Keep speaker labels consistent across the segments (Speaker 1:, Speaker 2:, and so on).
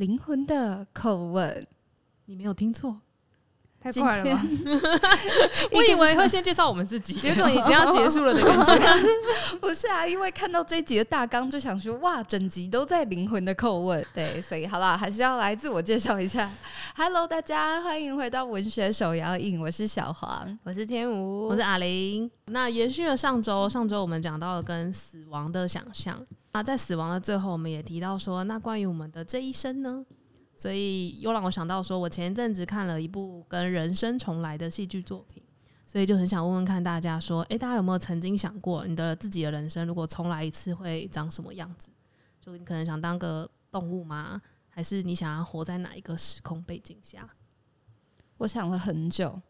Speaker 1: 灵魂的口吻，
Speaker 2: 你没有听错。
Speaker 3: 太快了吧！
Speaker 2: 我以为会先介绍我们自己，
Speaker 3: 结果已经要结束了的感觉。
Speaker 1: 不是啊，因为看到这一集的大纲就想说，哇，整集都在灵魂的叩问。对，所以好啦，还是要来自我介绍一下。Hello，大家欢迎回到文学手摇影，我是小黄，
Speaker 3: 我是天吴，
Speaker 2: 我是阿玲。那延续了上周，上周我们讲到了跟死亡的想象。那在死亡的最后，我们也提到说，那关于我们的这一生呢？所以又让我想到，说我前一阵子看了一部跟人生重来的戏剧作品，所以就很想问问看大家，说，诶，大家有没有曾经想过，你的自己的人生如果重来一次会长什么样子？就你可能想当个动物吗？还是你想要活在哪一个时空背景下？
Speaker 1: 我想了很久，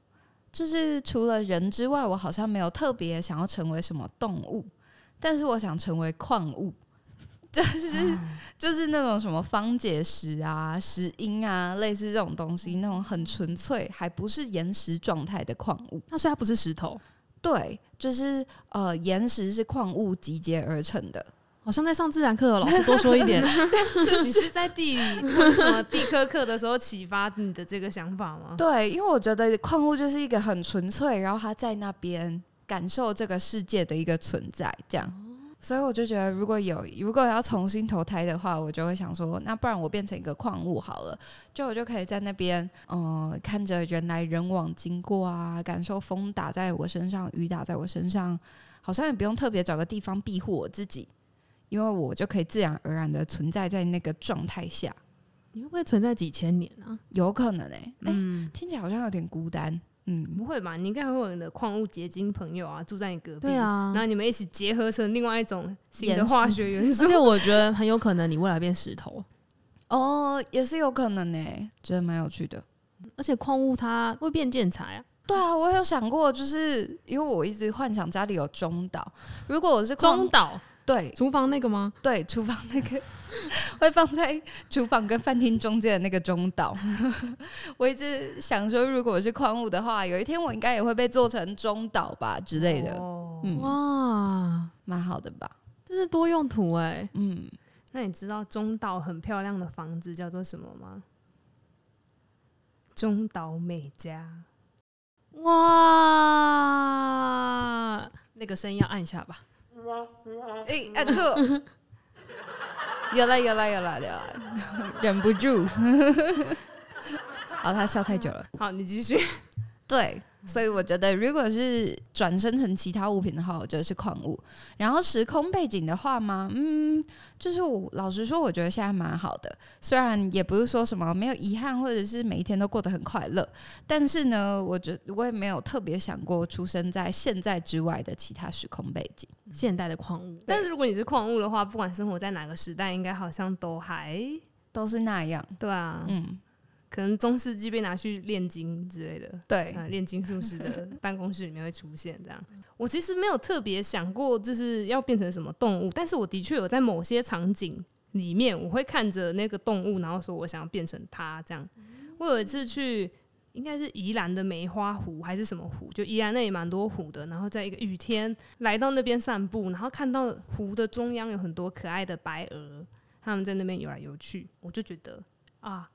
Speaker 1: 就是除了人之外，我好像没有特别想要成为什么动物，但是我想成为矿物。就是就是那种什么方解石啊、石英啊，类似这种东西，那种很纯粹，还不是岩石状态的矿物。
Speaker 2: 那所以它不是石头？
Speaker 1: 对，就是呃，岩石是矿物集结而成的。
Speaker 2: 好像在上自然课，老师多说一点。
Speaker 3: 就是 你是在地理什么地科课的时候启发你的这个想法吗？
Speaker 1: 对，因为我觉得矿物就是一个很纯粹，然后它在那边感受这个世界的一个存在，这样。所以我就觉得，如果有如果要重新投胎的话，我就会想说，那不然我变成一个矿物好了，就我就可以在那边，嗯、呃，看着人来人往经过啊，感受风打在我身上，雨打在我身上，好像也不用特别找个地方庇护我自己，因为我就可以自然而然的存在在那个状态下。
Speaker 2: 你会不会存在几千年啊？
Speaker 1: 有可能诶、欸，哎、嗯欸，听起来好像有点孤单。嗯，
Speaker 3: 不会吧？你应该会有你的矿物结晶朋友啊，住在你隔壁。
Speaker 2: 对啊，
Speaker 3: 然后你们一起结合成另外一种新的化学元素。
Speaker 2: 而且我觉得很有可能你未来变石头。
Speaker 1: 哦，也是有可能呢、欸，觉得蛮有趣的。
Speaker 2: 而且矿物它会变建材啊。
Speaker 1: 对啊，我有想过，就是因为我一直幻想家里有中岛，如果我是
Speaker 2: 中岛。
Speaker 1: 对，
Speaker 2: 厨房那个吗？
Speaker 1: 对，厨房那个 会放在厨房跟饭厅中间的那个中岛。我一直想说，如果我是矿物的话，有一天我应该也会被做成中岛吧之类的。
Speaker 3: 哦、
Speaker 1: 嗯，
Speaker 2: 哇，
Speaker 1: 蛮好的吧？
Speaker 2: 这是多用途哎、欸。
Speaker 1: 嗯，
Speaker 3: 那你知道中岛很漂亮的房子叫做什么吗？中岛美嘉。
Speaker 2: 哇，那个声音要按一下吧。
Speaker 1: 哎、欸，按错，有了，有了，有了，有了，忍不住。好，他笑太久了。
Speaker 3: 好，你继续。
Speaker 1: 对。所以我觉得，如果是转生成其他物品的话，我觉得是矿物。然后时空背景的话嘛，嗯，就是我老实说，我觉得现在蛮好的。虽然也不是说什么没有遗憾，或者是每一天都过得很快乐，但是呢，我觉得我也没有特别想过出生在现在之外的其他时空背景。
Speaker 2: 现代的矿物，
Speaker 3: 但是如果你是矿物的话，不管生活在哪个时代，应该好像都还
Speaker 1: 都是那样。
Speaker 3: 对啊，
Speaker 1: 嗯。
Speaker 3: 可能中世纪被拿去炼金之类的，
Speaker 1: 对，
Speaker 3: 炼金术师的办公室里面会出现这样。我其实没有特别想过就是要变成什么动物，但是我的确有在某些场景里面，我会看着那个动物，然后说我想要变成它这样。我有一次去，应该是宜兰的梅花湖还是什么湖，就宜兰那里蛮多湖的，然后在一个雨天来到那边散步，然后看到湖的中央有很多可爱的白鹅，他们在那边游来游去，我就觉得啊。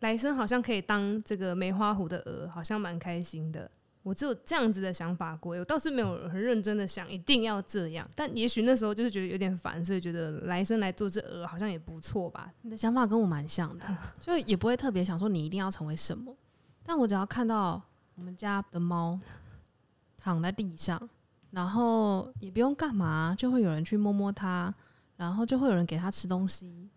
Speaker 3: 来生好像可以当这个梅花湖的鹅，好像蛮开心的。我只有这样子的想法过，我倒是没有很认真的想一定要这样。但也许那时候就是觉得有点烦，所以觉得来生来做这鹅好像也不错吧。
Speaker 2: 你的想法跟我蛮像的，就也不会特别想说你一定要成为什么。但我只要看到我们家的猫躺在地上，然后也不用干嘛，就会有人去摸摸它，然后就会有人给它吃东西。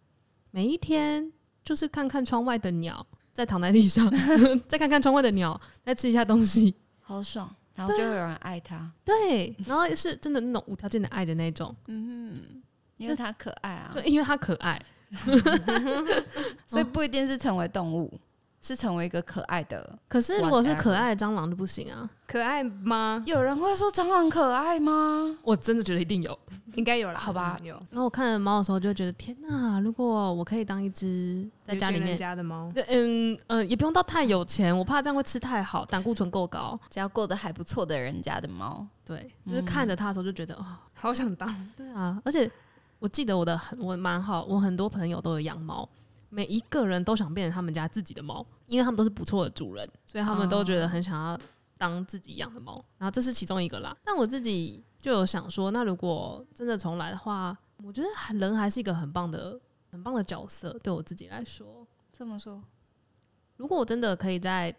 Speaker 2: 每一天。就是看看窗外的鸟，再躺在地上，再看看窗外的鸟，再吃一下东西，
Speaker 1: 好爽。然后就会有人爱他，
Speaker 2: 对，然后是真的那种无条件的爱的那种，
Speaker 1: 嗯，因为他可爱啊，
Speaker 2: 对，因为他可爱，
Speaker 1: 所以不一定是成为动物。是成为一个可爱的，
Speaker 2: 可是如果是可爱的蟑螂就不行啊？
Speaker 3: 可爱吗？
Speaker 1: 有人会说蟑螂可爱吗？
Speaker 2: 我真的觉得一定有，
Speaker 3: 应该有了，
Speaker 1: 好吧？
Speaker 3: 有。
Speaker 2: 然后我看猫的时候就会觉得，天哪！如果我可以当一只在家里面
Speaker 3: 家的猫，
Speaker 2: 嗯嗯，也不用到太有钱，我怕这样会吃太好，胆固醇够高，
Speaker 1: 只要过得还不错的人家的猫，
Speaker 2: 对，就是看着它的时候就觉得，哦，
Speaker 3: 好想当。
Speaker 2: 对啊，而且我记得我的很，我蛮好，我很多朋友都有养猫。每一个人都想变成他们家自己的猫，因为他们都是不错的主人，所以他们都觉得很想要当自己养的猫。然后这是其中一个啦。但我自己就有想说，那如果真的重来的话，我觉得人还是一个很棒的、很棒的角色。对我自己来说，
Speaker 1: 这么说，
Speaker 2: 如果我真的可以再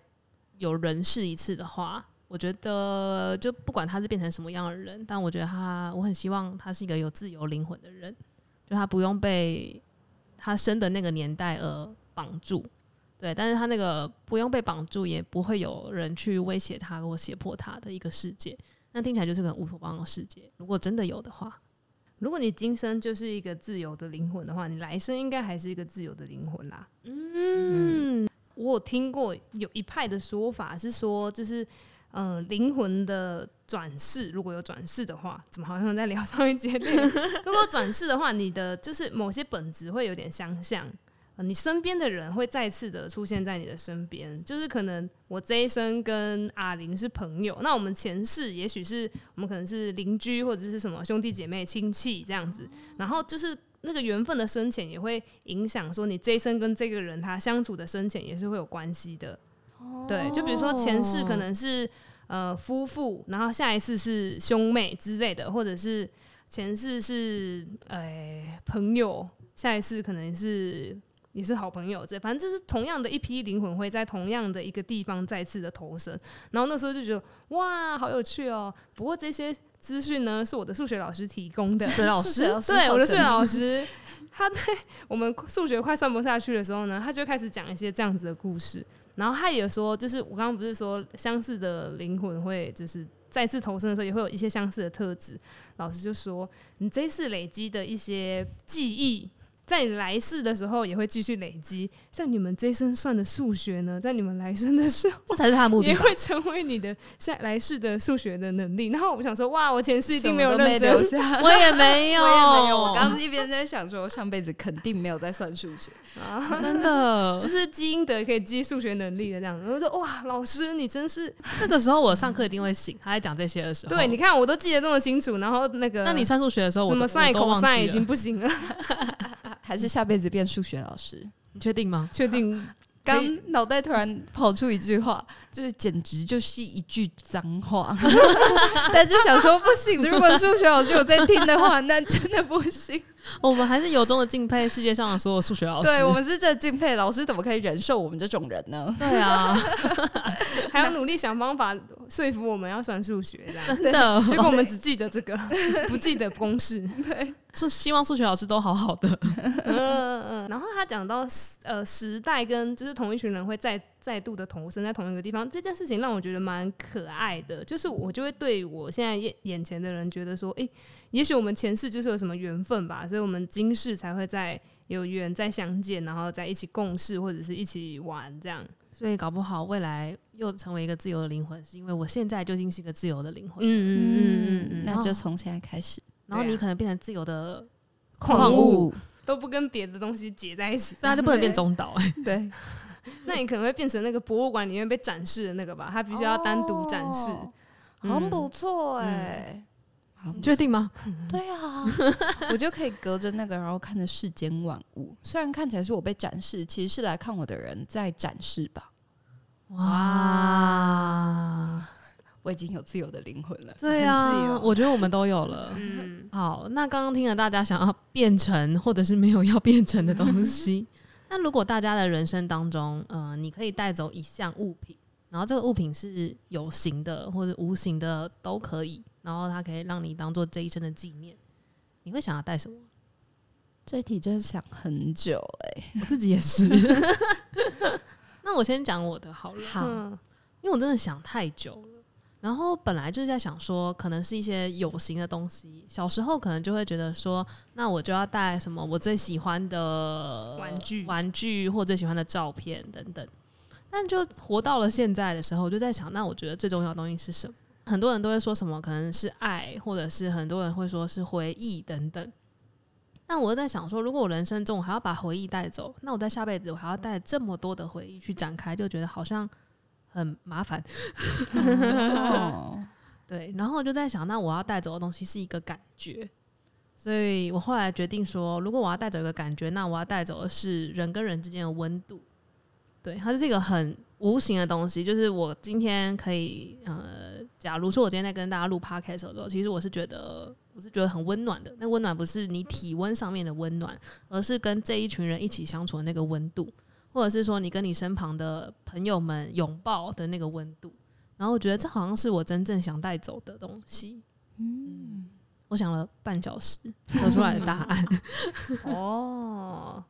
Speaker 2: 有人试一次的话，我觉得就不管他是变成什么样的人，但我觉得他，我很希望他是一个有自由灵魂的人，就他不用被。他生的那个年代而绑住，对，但是他那个不用被绑住，也不会有人去威胁他或胁迫他的一个世界，那听起来就是个乌托邦的世界。如果真的有的话，
Speaker 3: 如果你今生就是一个自由的灵魂的话，你来生应该还是一个自由的灵魂啦。嗯，嗯，我有听过有一派的说法是说，就是。嗯，灵魂的转世，如果有转世的话，怎么好像在聊上一节？如果转世的话，你的就是某些本质会有点相像，你身边的人会再次的出现在你的身边，就是可能我这一生跟阿玲是朋友，那我们前世也许是我们可能是邻居或者是什么兄弟姐妹亲戚这样子，然后就是那个缘分的深浅也会影响说你这一生跟这个人他相处的深浅也是会有关系的。对，就比如说前世可能是呃夫妇，然后下一次是兄妹之类的，或者是前世是呃朋友，下一次可能是也是好朋友，这反正就是同样的一批灵魂会在同样的一个地方再次的投生，然后那时候就觉得哇，好有趣哦。不过这些资讯呢是我的数学老师提供的，
Speaker 2: 数学老师，
Speaker 3: 对，我的数学老师，他在我们数学快算不下去的时候呢，他就开始讲一些这样子的故事。然后他也说，就是我刚刚不是说相似的灵魂会就是再次投生的时候也会有一些相似的特质。老师就说，你这次累积的一些记忆。在你来世的时候也会继续累积，像你们这一生算的数学呢，在你们来生的时候，
Speaker 2: 这才是他的目的，
Speaker 3: 也会成为你的下来世的数学的能力。然后我想说，哇，我前世一定没有认真，
Speaker 2: 我也没有，
Speaker 1: 我也没有。我刚刚一边在想说，我上辈子肯定没有在算数学
Speaker 2: 啊，真的，
Speaker 3: 就是基因德可以积数学能力的这样。然后说，哇，老师你真是，
Speaker 2: 这个时候我上课一定会醒，他在讲这些的时候，
Speaker 3: 对，你看我都记得这么清楚。然后那个，
Speaker 2: 那你算数学的时候，我
Speaker 3: 怎么算口算已经不行了。
Speaker 1: 还是下辈子变数学老师？
Speaker 2: 你确定吗？
Speaker 3: 确定。
Speaker 1: 刚脑袋突然跑出一句话，就是简直就是一句脏话。但就想说不行，如果数学老师有在听的话，那真的不行。
Speaker 2: 我们还是由衷的敬佩世界上的所有数学老师。
Speaker 1: 对，我们是这敬佩老师，怎么可以忍受我们这种人呢？
Speaker 2: 对啊，
Speaker 3: 还要努力想方法说服我们要算数学，
Speaker 2: 真的。
Speaker 3: 结果我们只记得这个，不记得公式。对，
Speaker 2: 是希望数学老师都好好的。
Speaker 3: 嗯 嗯嗯。然后他讲到时呃时代跟就是同一群人会再再度的投生在同一个地方，这件事情让我觉得蛮可爱的。就是我就会对我现在眼眼前的人觉得说，哎、也许我们前世就是有什么缘分吧，所以我们今世才会在有缘再相见，然后在一起共事或者是一起玩这样。
Speaker 2: 所以搞不好未来又成为一个自由的灵魂，是因为我现在究竟是一个自由的灵魂。
Speaker 1: 嗯嗯嗯嗯嗯，那就从现在开始。
Speaker 2: 然后你可能变成自由的矿物，
Speaker 3: 都不跟别的东西结在一起，
Speaker 2: 那就不能变中岛
Speaker 1: 哎。
Speaker 3: 对，那你可能会变成那个博物馆里面被展示的那个吧？它必须要单独展示，
Speaker 1: 很不错哎。
Speaker 2: 你确定吗？
Speaker 1: 对啊，我就可以隔着那个，然后看着世间万物。虽然看起来是我被展示，其实是来看我的人在展示吧。哇，我已经有自由的灵魂了。
Speaker 2: 对啊，我觉得我们都有了。嗯，好，那刚刚听了大家想要变成或者是没有要变成的东西，那如果大家的人生当中，呃，你可以带走一项物品，然后这个物品是有形的或者无形的都可以。然后它可以让你当做这一生的纪念，你会想要带什么？
Speaker 1: 这题真的想很久哎、欸，
Speaker 2: 我自己也是。那我先讲我的好了，
Speaker 1: 好，
Speaker 2: 因为我真的想太久了。然后本来就是在想说，可能是一些有形的东西。小时候可能就会觉得说，那我就要带什么我最喜欢的
Speaker 3: 玩具、
Speaker 2: 玩具或最喜欢的照片等等。但就活到了现在的时候，我就在想，那我觉得最重要的东西是什么？很多人都会说什么，可能是爱，或者是很多人会说是回忆等等。但我在想说，如果我人生中我还要把回忆带走，那我在下辈子我还要带这么多的回忆去展开，就觉得好像很麻烦。对，然后我就在想，那我要带走的东西是一个感觉，所以我后来决定说，如果我要带走一个感觉，那我要带走的是人跟人之间的温度。对，它就是一个很无形的东西。就是我今天可以，呃，假如说我今天在跟大家录 podcast 的时候，其实我是觉得，我是觉得很温暖的。那温暖不是你体温上面的温暖，而是跟这一群人一起相处的那个温度，或者是说你跟你身旁的朋友们拥抱的那个温度。然后我觉得这好像是我真正想带走的东西。嗯。我想了半小时，得出来的答案。
Speaker 3: 哦，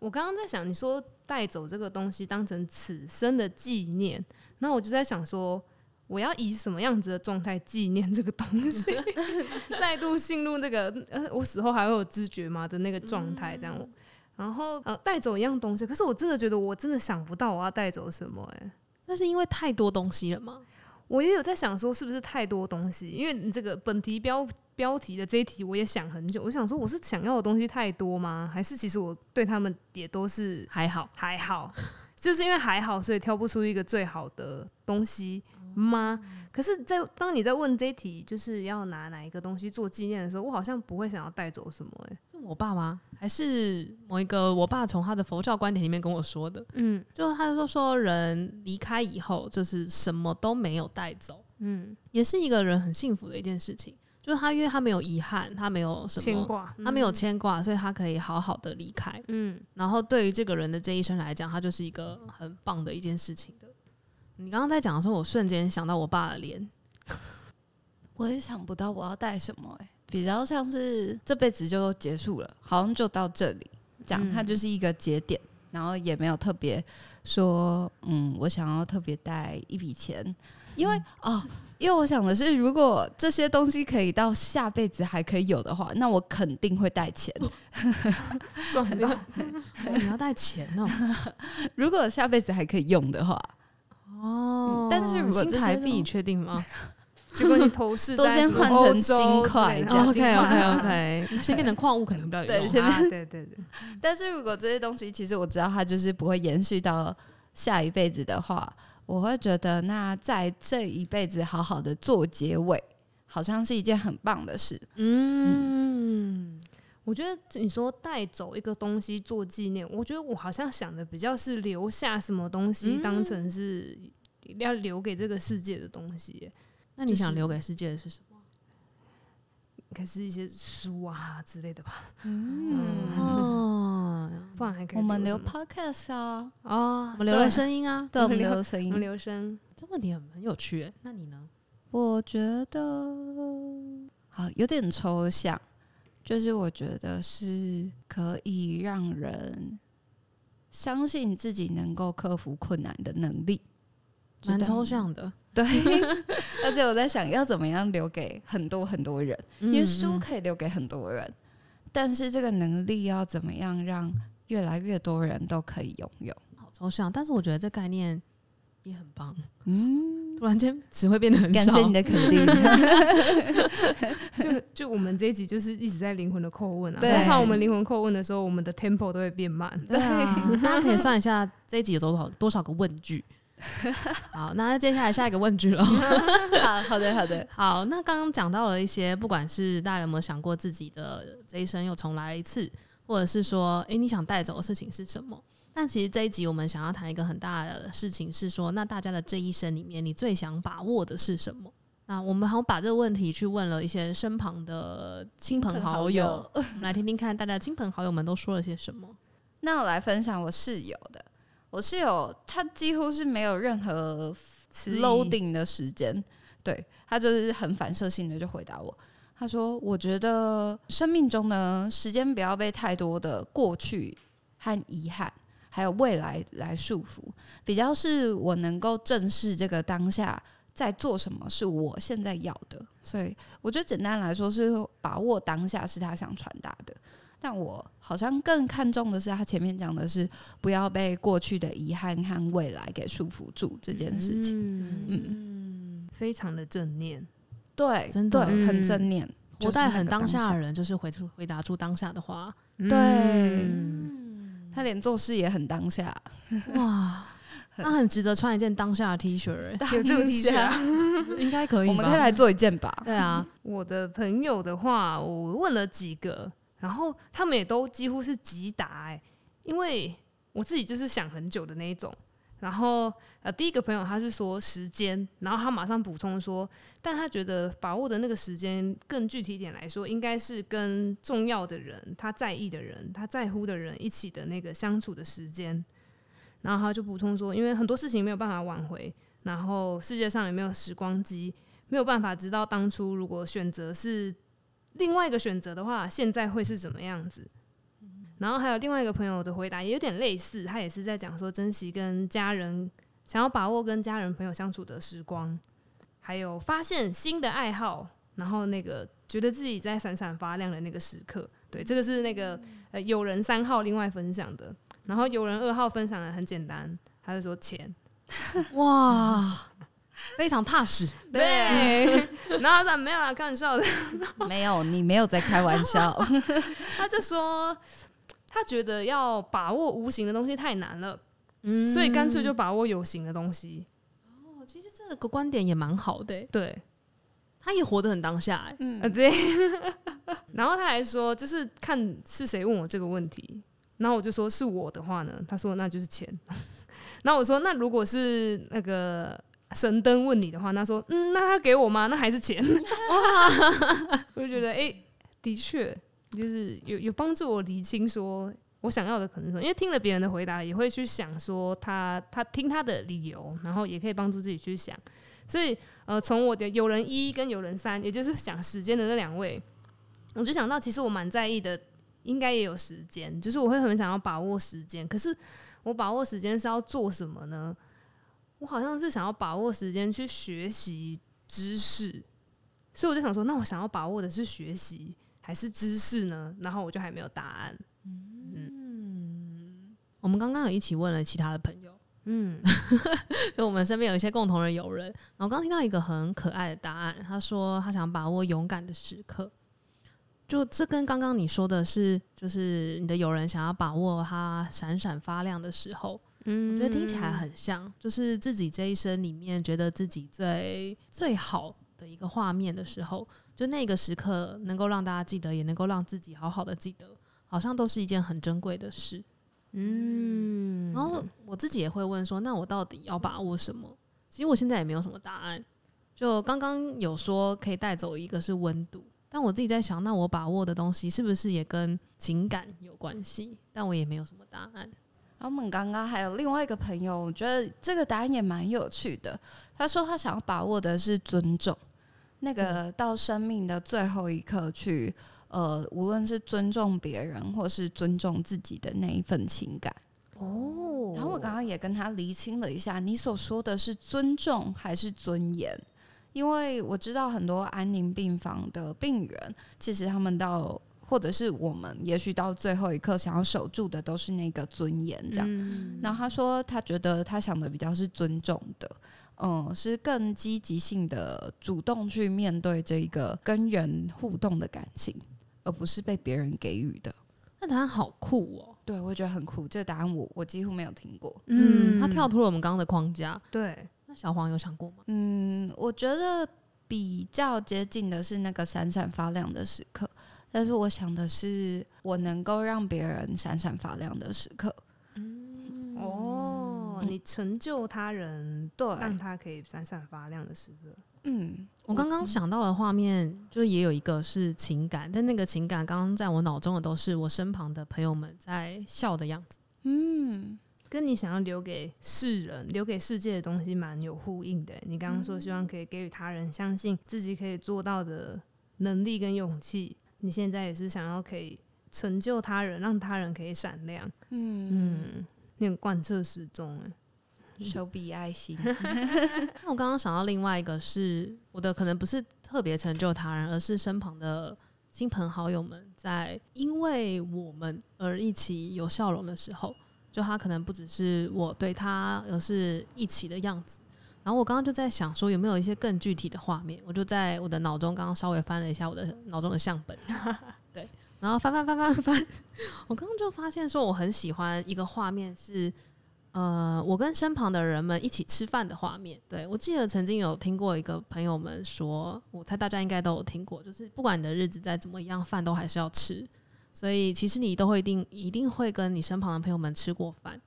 Speaker 3: 我刚刚在想，你说带走这个东西当成此生的纪念，那我就在想说，我要以什么样子的状态纪念这个东西？再度进入那个呃，我死后还会有知觉吗的那个状态？这样，然后呃，带走一样东西，可是我真的觉得我真的想不到我要带走什么、欸。哎，
Speaker 2: 那是因为太多东西了吗？
Speaker 3: 我也有在想说，是不是太多东西？因为你这个本题标。标题的这一题我也想很久，我想说我是想要的东西太多吗？还是其实我对他们也都是
Speaker 2: 还好
Speaker 3: 还好，就是因为还好，所以挑不出一个最好的东西吗？可是，在当你在问这一题，就是要拿哪一个东西做纪念的时候，我好像不会想要带走什么、欸。哎，
Speaker 2: 是我爸吗？还是某一个我爸从他的佛教观点里面跟我说的？嗯，就他就说人离开以后，就是什么都没有带走，嗯，也是一个人很幸福的一件事情。就是他，因为他没有遗憾，他没有什么牵挂，他没有牵挂，所以他可以好好的离开。嗯，然后对于这个人的这一生来讲，他就是一个很棒的一件事情的。你刚刚在讲的时候，我瞬间想到我爸的脸，
Speaker 1: 我也想不到我要带什么、欸，哎，比较像是这辈子就结束了，好像就到这里，讲它就是一个节点，然后也没有特别说，嗯，我想要特别带一笔钱。因为哦，因为我想的是，如果这些东西可以到下辈子还可以有的话，那我肯定会带钱。
Speaker 2: 赚到你要带钱哦！
Speaker 1: 如果下辈子还可以用的话，
Speaker 2: 哦、嗯，但是如果新台币，你确定吗？
Speaker 3: 结果你头饰
Speaker 1: 都先换成金块
Speaker 2: ，OK OK OK，先变成矿物可能比较有用。
Speaker 1: 对，先变、啊、
Speaker 3: 对对对。
Speaker 1: 但是如果这些东西，其实我知道它就是不会延续到下一辈子的话。我会觉得，那在这一辈子好好的做结尾，好像是一件很棒的事。
Speaker 3: 嗯，我觉得你说带走一个东西做纪念，我觉得我好像想的比较是留下什么东西，当成是要留给这个世界的东西。
Speaker 2: 那你想留给世界的是什么？
Speaker 3: 应该是一些书啊之类的吧。
Speaker 1: 嗯，
Speaker 3: 嗯哦，不然还可以。
Speaker 1: 我们留 podcast 啊，
Speaker 2: 哦，我们留了声音啊，
Speaker 1: 对，我们留了声音，
Speaker 3: 我们留声。
Speaker 2: 这问题很很有趣。那你呢？
Speaker 1: 我觉得好有点抽象，就是我觉得是可以让人相信自己能够克服困难的能力，
Speaker 2: 蛮抽象的。
Speaker 1: 对，而且我在想要怎么样留给很多很多人，因为书可以留给很多人，但是这个能力要怎么样让越来越多人都可以拥有？
Speaker 2: 好抽象，但是我觉得这概念也很棒。嗯，突然间只会变得很少，
Speaker 1: 感谢你的肯定。
Speaker 3: 就就我们这一集就是一直在灵魂的叩问啊，通常我们灵魂叩问的时候，我们的 tempo 都会变慢。
Speaker 2: 对啊，大家可以算一下这一集有多少多少个问句。好，那接下来下一个问句了。
Speaker 1: 好好的，好的，
Speaker 2: 好。那刚刚讲到了一些，不管是大家有没有想过自己的这一生又重来一次，或者是说，诶、欸，你想带走的事情是什么？但其实这一集我们想要谈一个很大的事情，是说，那大家的这一生里面，你最想把握的是什么？那我们好像把这个问题去问了一些身旁的亲朋好友，好友 来听听看，大家亲朋好友们都说了些什么。
Speaker 1: 那我来分享我室友的。我室友他几乎是没有任何 loading 的时间，对，他就是很反射性的就回答我。他说：“我觉得生命中呢，时间不要被太多的过去和遗憾，还有未来来束缚，比较是我能够正视这个当下在做什么，是我现在要的。所以我觉得简单来说是把握当下，是他想传达的。”但我好像更看重的是，他前面讲的是不要被过去的遗憾和未来给束缚住这件事情。嗯，
Speaker 3: 嗯，非常的正念，
Speaker 1: 对，真的很正念，
Speaker 2: 活在很当下的人，就是回出回答出当下的话。
Speaker 1: 对，嗯，他连做事也很当下，哇，
Speaker 2: 他很值得穿一件当下的 T 恤，
Speaker 3: 有这种 T 恤啊，
Speaker 2: 应该可以。
Speaker 1: 我们可以来做一件吧。
Speaker 2: 对啊，
Speaker 3: 我的朋友的话，我问了几个，然后他们也都几乎是急答哎，因为我自己就是想很久的那一种。然后呃，第一个朋友他是说时间，然后他马上补充说，但他觉得把握的那个时间更具体点来说，应该是跟重要的人、他在意的人、他在乎的人一起的那个相处的时间。然后他就补充说，因为很多事情没有办法挽回，然后世界上也没有时光机，没有办法知道当初如果选择是另外一个选择的话，现在会是怎么样子。然后还有另外一个朋友的回答也有点类似，他也是在讲说珍惜跟家人，想要把握跟家人朋友相处的时光，还有发现新的爱好，然后那个觉得自己在闪闪发亮的那个时刻。对，这个是那个呃友人三号另外分享的，然后友人二号分享的很简单，他就说钱，
Speaker 2: 哇，非常踏实。
Speaker 3: 对，然后他说没有啦，开玩笑的，
Speaker 1: 没有，你没有在开玩笑，
Speaker 3: 他就说。他觉得要把握无形的东西太难了，嗯，所以干脆就把握有形的东西。
Speaker 2: 哦，其实这个观点也蛮好的，
Speaker 3: 对，
Speaker 2: 他也活得很当下，
Speaker 3: 嗯，啊，对。然后他还说，就是看是谁问我这个问题，然后我就说是我的话呢，他说那就是钱。然后我说那如果是那个神灯问你的话，他说嗯，那他给我吗？那还是钱。哇，我就觉得哎，欸，的确。就是有有帮助我理清说我想要的可能因为听了别人的回答，也会去想说他他听他的理由，然后也可以帮助自己去想。所以呃，从我的有人一跟有人三，也就是想时间的那两位，我就想到其实我蛮在意的，应该也有时间，就是我会很想要把握时间。可是我把握时间是要做什么呢？我好像是想要把握时间去学习知识，所以我就想说，那我想要把握的是学习。还是知识呢？然后我就还没有答案。
Speaker 2: 嗯，我们刚刚有一起问了其他的朋友，嗯，就我们身边有一些共同的友人。然后刚刚听到一个很可爱的答案，他说他想把握勇敢的时刻。就这跟刚刚你说的是，就是你的友人想要把握他闪闪发亮的时候，嗯，我觉得听起来很像，就是自己这一生里面觉得自己最最好的一个画面的时候。就那个时刻，能够让大家记得，也能够让自己好好的记得，好像都是一件很珍贵的事。嗯，然后我自己也会问说，那我到底要把握什么？其实我现在也没有什么答案。就刚刚有说可以带走一个是温度，但我自己在想，那我把握的东西是不是也跟情感有关系？但我也没有什么答案。
Speaker 1: 然后我们刚刚还有另外一个朋友，我觉得这个答案也蛮有趣的。他说他想要把握的是尊重。那个到生命的最后一刻去，呃，无论是尊重别人或是尊重自己的那一份情感哦。然后我刚刚也跟他厘清了一下，你所说的是尊重还是尊严？因为我知道很多安宁病房的病人，其实他们到或者是我们，也许到最后一刻想要守住的都是那个尊严，这样。嗯。然后他说，他觉得他想的比较是尊重的。嗯，是更积极性的主动去面对这个跟人互动的感情，而不是被别人给予的。
Speaker 2: 那答案好酷哦！
Speaker 1: 对，我觉得很酷。这个答案我我几乎没有听过。
Speaker 2: 嗯，他跳脱了我们刚刚的框架。
Speaker 3: 对，
Speaker 2: 那小黄有想过吗？
Speaker 1: 嗯，我觉得比较接近的是那个闪闪发亮的时刻，但是我想的是我能够让别人闪闪发亮的时刻。
Speaker 3: 嗯，哦。你成就他人，对，让他可以闪闪发亮的时刻。
Speaker 2: 嗯，我刚刚想到的画面，就也有一个是情感，但那个情感刚刚在我脑中的都是我身旁的朋友们在笑的样子。
Speaker 3: 嗯，跟你想要留给世人、留给世界的东西蛮有呼应的。你刚刚说希望可以给予他人相信自己可以做到的能力跟勇气，你现在也是想要可以成就他人，让他人可以闪亮。嗯嗯。那种贯彻始终，哎，
Speaker 1: 手比爱心。
Speaker 2: 那我刚刚想到另外一个是我的，可能不是特别成就他人，而是身旁的亲朋好友们在因为我们而一起有笑容的时候，就他可能不只是我对他，而是一起的样子。然后我刚刚就在想说，有没有一些更具体的画面？我就在我的脑中刚刚稍微翻了一下我的脑中的相本，对。然后翻翻翻翻翻，我刚刚就发现说，我很喜欢一个画面是，呃，我跟身旁的人们一起吃饭的画面。对，我记得曾经有听过一个朋友们说，我猜大家应该都有听过，就是不管你的日子再怎么样，饭都还是要吃。所以其实你都会一定一定会跟你身旁的朋友们吃过饭。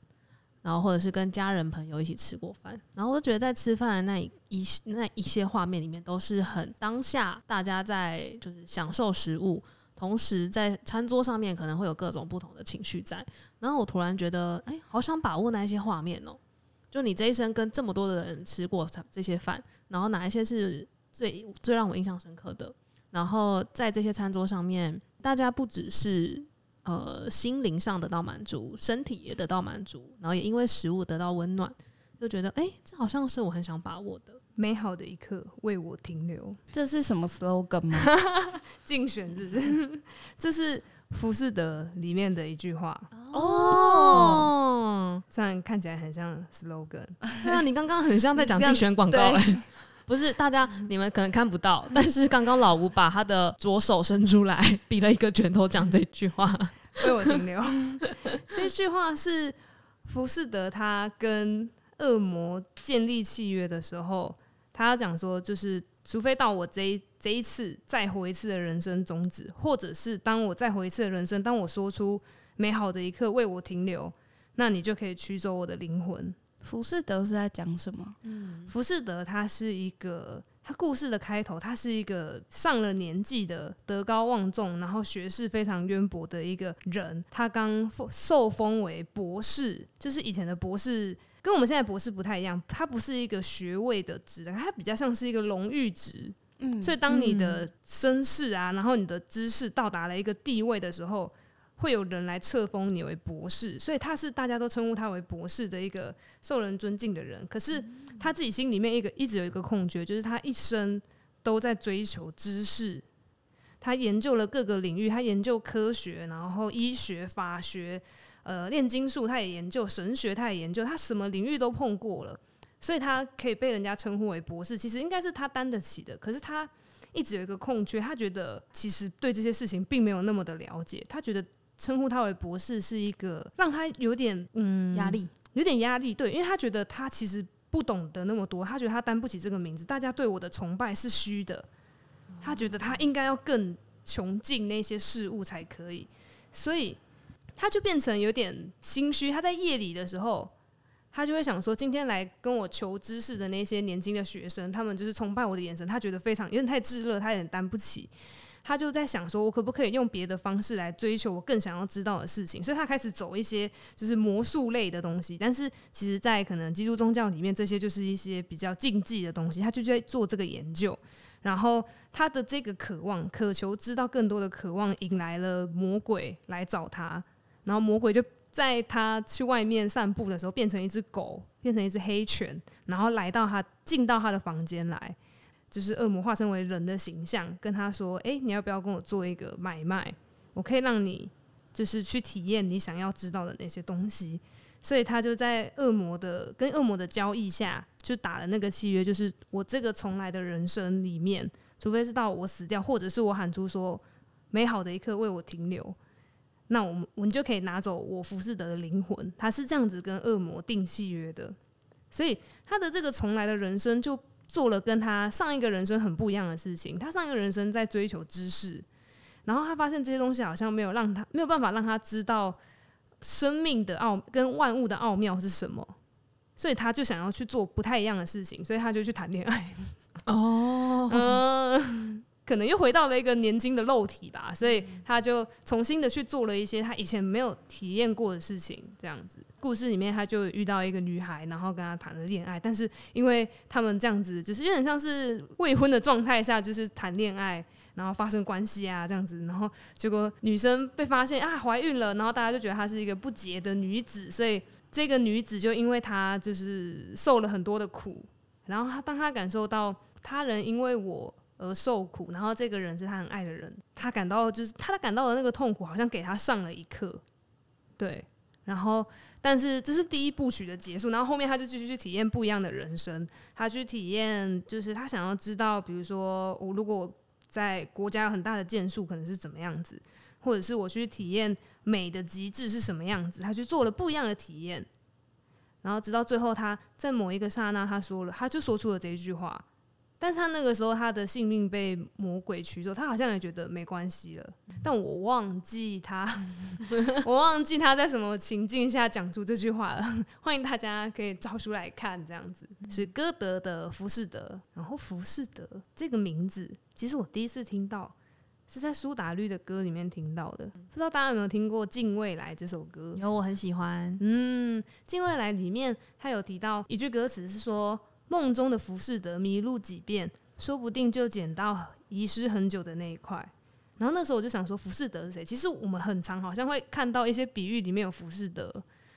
Speaker 2: 然后或者是跟家人朋友一起吃过饭，然后我就觉得在吃饭的那一那一些画面里面都是很当下，大家在就是享受食物，同时在餐桌上面可能会有各种不同的情绪在。然后我突然觉得，哎，好想把握那一些画面哦！就你这一生跟这么多的人吃过这些饭，然后哪一些是最最让我印象深刻的？然后在这些餐桌上面，大家不只是。呃，心灵上得到满足，身体也得到满足，然后也因为食物得到温暖，就觉得哎、欸，这好像是我很想把握的
Speaker 3: 美好的一刻，为我停留。
Speaker 1: 这是什么 slogan 吗？
Speaker 3: 竞选是不是？这是浮士德里面的一句话
Speaker 2: 哦，
Speaker 3: 虽然看起来很像 slogan。
Speaker 2: 对啊，你刚刚很像在讲竞选广告哎、欸。不是，大家你们可能看不到，但是刚刚老吴把他的左手伸出来，比了一个拳头，讲这句话。
Speaker 3: 为我停留。这句话是浮士德他跟恶魔建立契约的时候，他讲说，就是除非到我这一这一次再活一次的人生终止，或者是当我再活一次的人生，当我说出美好的一刻为我停留，那你就可以取走我的灵魂。
Speaker 1: 浮士德是在讲什么？
Speaker 3: 嗯，浮士德他是一个，他故事的开头，他是一个上了年纪的德高望重，然后学识非常渊博的一个人。他刚受封为博士，就是以前的博士跟我们现在博士不太一样，他不是一个学位的职，他比较像是一个荣誉职。嗯，所以当你的身世啊，然后你的知识到达了一个地位的时候。会有人来册封你为博士，所以他是大家都称呼他为博士的一个受人尊敬的人。可是他自己心里面一个一直有一个空缺，就是他一生都在追求知识。他研究了各个领域，他研究科学，然后医学、法学，呃，炼金术，他也研究神学，他也研究，他什么领域都碰过了，所以他可以被人家称呼为博士。其实应该是他担得起的，可是他一直有一个空缺，他觉得其实对这些事情并没有那么的了解，他觉得。称呼他为博士是一个让他有点嗯
Speaker 2: 压力，
Speaker 3: 有点压力，对，因为他觉得他其实不懂得那么多，他觉得他担不起这个名字，大家对我的崇拜是虚的，他觉得他应该要更穷尽那些事物才可以，所以他就变成有点心虚。他在夜里的时候，他就会想说，今天来跟我求知识的那些年轻的学生，他们就是崇拜我的眼神，他觉得非常有点太炙热，他有点担不起。他就在想说，我可不可以用别的方式来追求我更想要知道的事情？所以他开始走一些就是魔术类的东西。但是其实，在可能基督宗教里面，这些就是一些比较禁忌的东西。他就在做这个研究，然后他的这个渴望、渴求知道更多的渴望，引来了魔鬼来找他。然后魔鬼就在他去外面散步的时候，变成一只狗，变成一只黑犬，然后来到他进到他的房间来。就是恶魔化身为人的形象，跟他说：“哎、你要不要跟我做一个买卖？我可以让你就是去体验你想要知道的那些东西。”所以他就在恶魔的跟恶魔的交易下，就打了那个契约，就是我这个重来的人生里面，除非是到我死掉，或者是我喊出说美好的一刻为我停留，那我们我们就可以拿走我浮士德的灵魂。他是这样子跟恶魔订契约的，所以他的这个重来的人生就。做了跟他上一个人生很不一样的事情。他上一个人生在追求知识，然后他发现这些东西好像没有让他没有办法让他知道生命的奥跟万物的奥妙是什么，所以他就想要去做不太一样的事情，所以他就去谈恋爱。哦，嗯。可能又回到了一个年轻的肉体吧，所以他就重新的去做了一些他以前没有体验过的事情。这样子，故事里面他就遇到一个女孩，然后跟他谈了恋爱。但是因为他们这样子，就是有点像是未婚的状态下，就是谈恋爱，然后发生关系啊这样子。然后结果女生被发现啊怀孕了，然后大家就觉得她是一个不洁的女子，所以这个女子就因为她就是受了很多的苦，然后她当她感受到他人因为我。而受苦，然后这个人是他很爱的人，他感到就是他感到的那个痛苦，好像给他上了一课，对。然后，但是这是第一部曲的结束，然后后面他就继续去体验不一样的人生，他去体验，就是他想要知道，比如说我如果在国家有很大的建树，可能是怎么样子，或者是我去体验美的极致是什么样子，他去做了不一样的体验。然后直到最后，他在某一个刹那，他说了，他就说出了这一句话。但是他那个时候，他的性命被魔鬼取走，他好像也觉得没关系了。但我忘记他，我忘记他在什么情境下讲出这句话了。欢迎大家可以找出来看，这样子是歌德的《浮士德》。然后《浮士德》这个名字，其实我第一次听到是在苏打绿的歌里面听到的。不知道大家有没有听过《近未来》这首歌？
Speaker 2: 有，我很喜欢。
Speaker 3: 嗯，《近未来》里面他有提到一句歌词是说。梦中的浮士德迷路几遍，说不定就捡到遗失很久的那一块。然后那时候我就想说，浮士德是谁？其实我们很常好像会看到一些比喻里面有浮士德，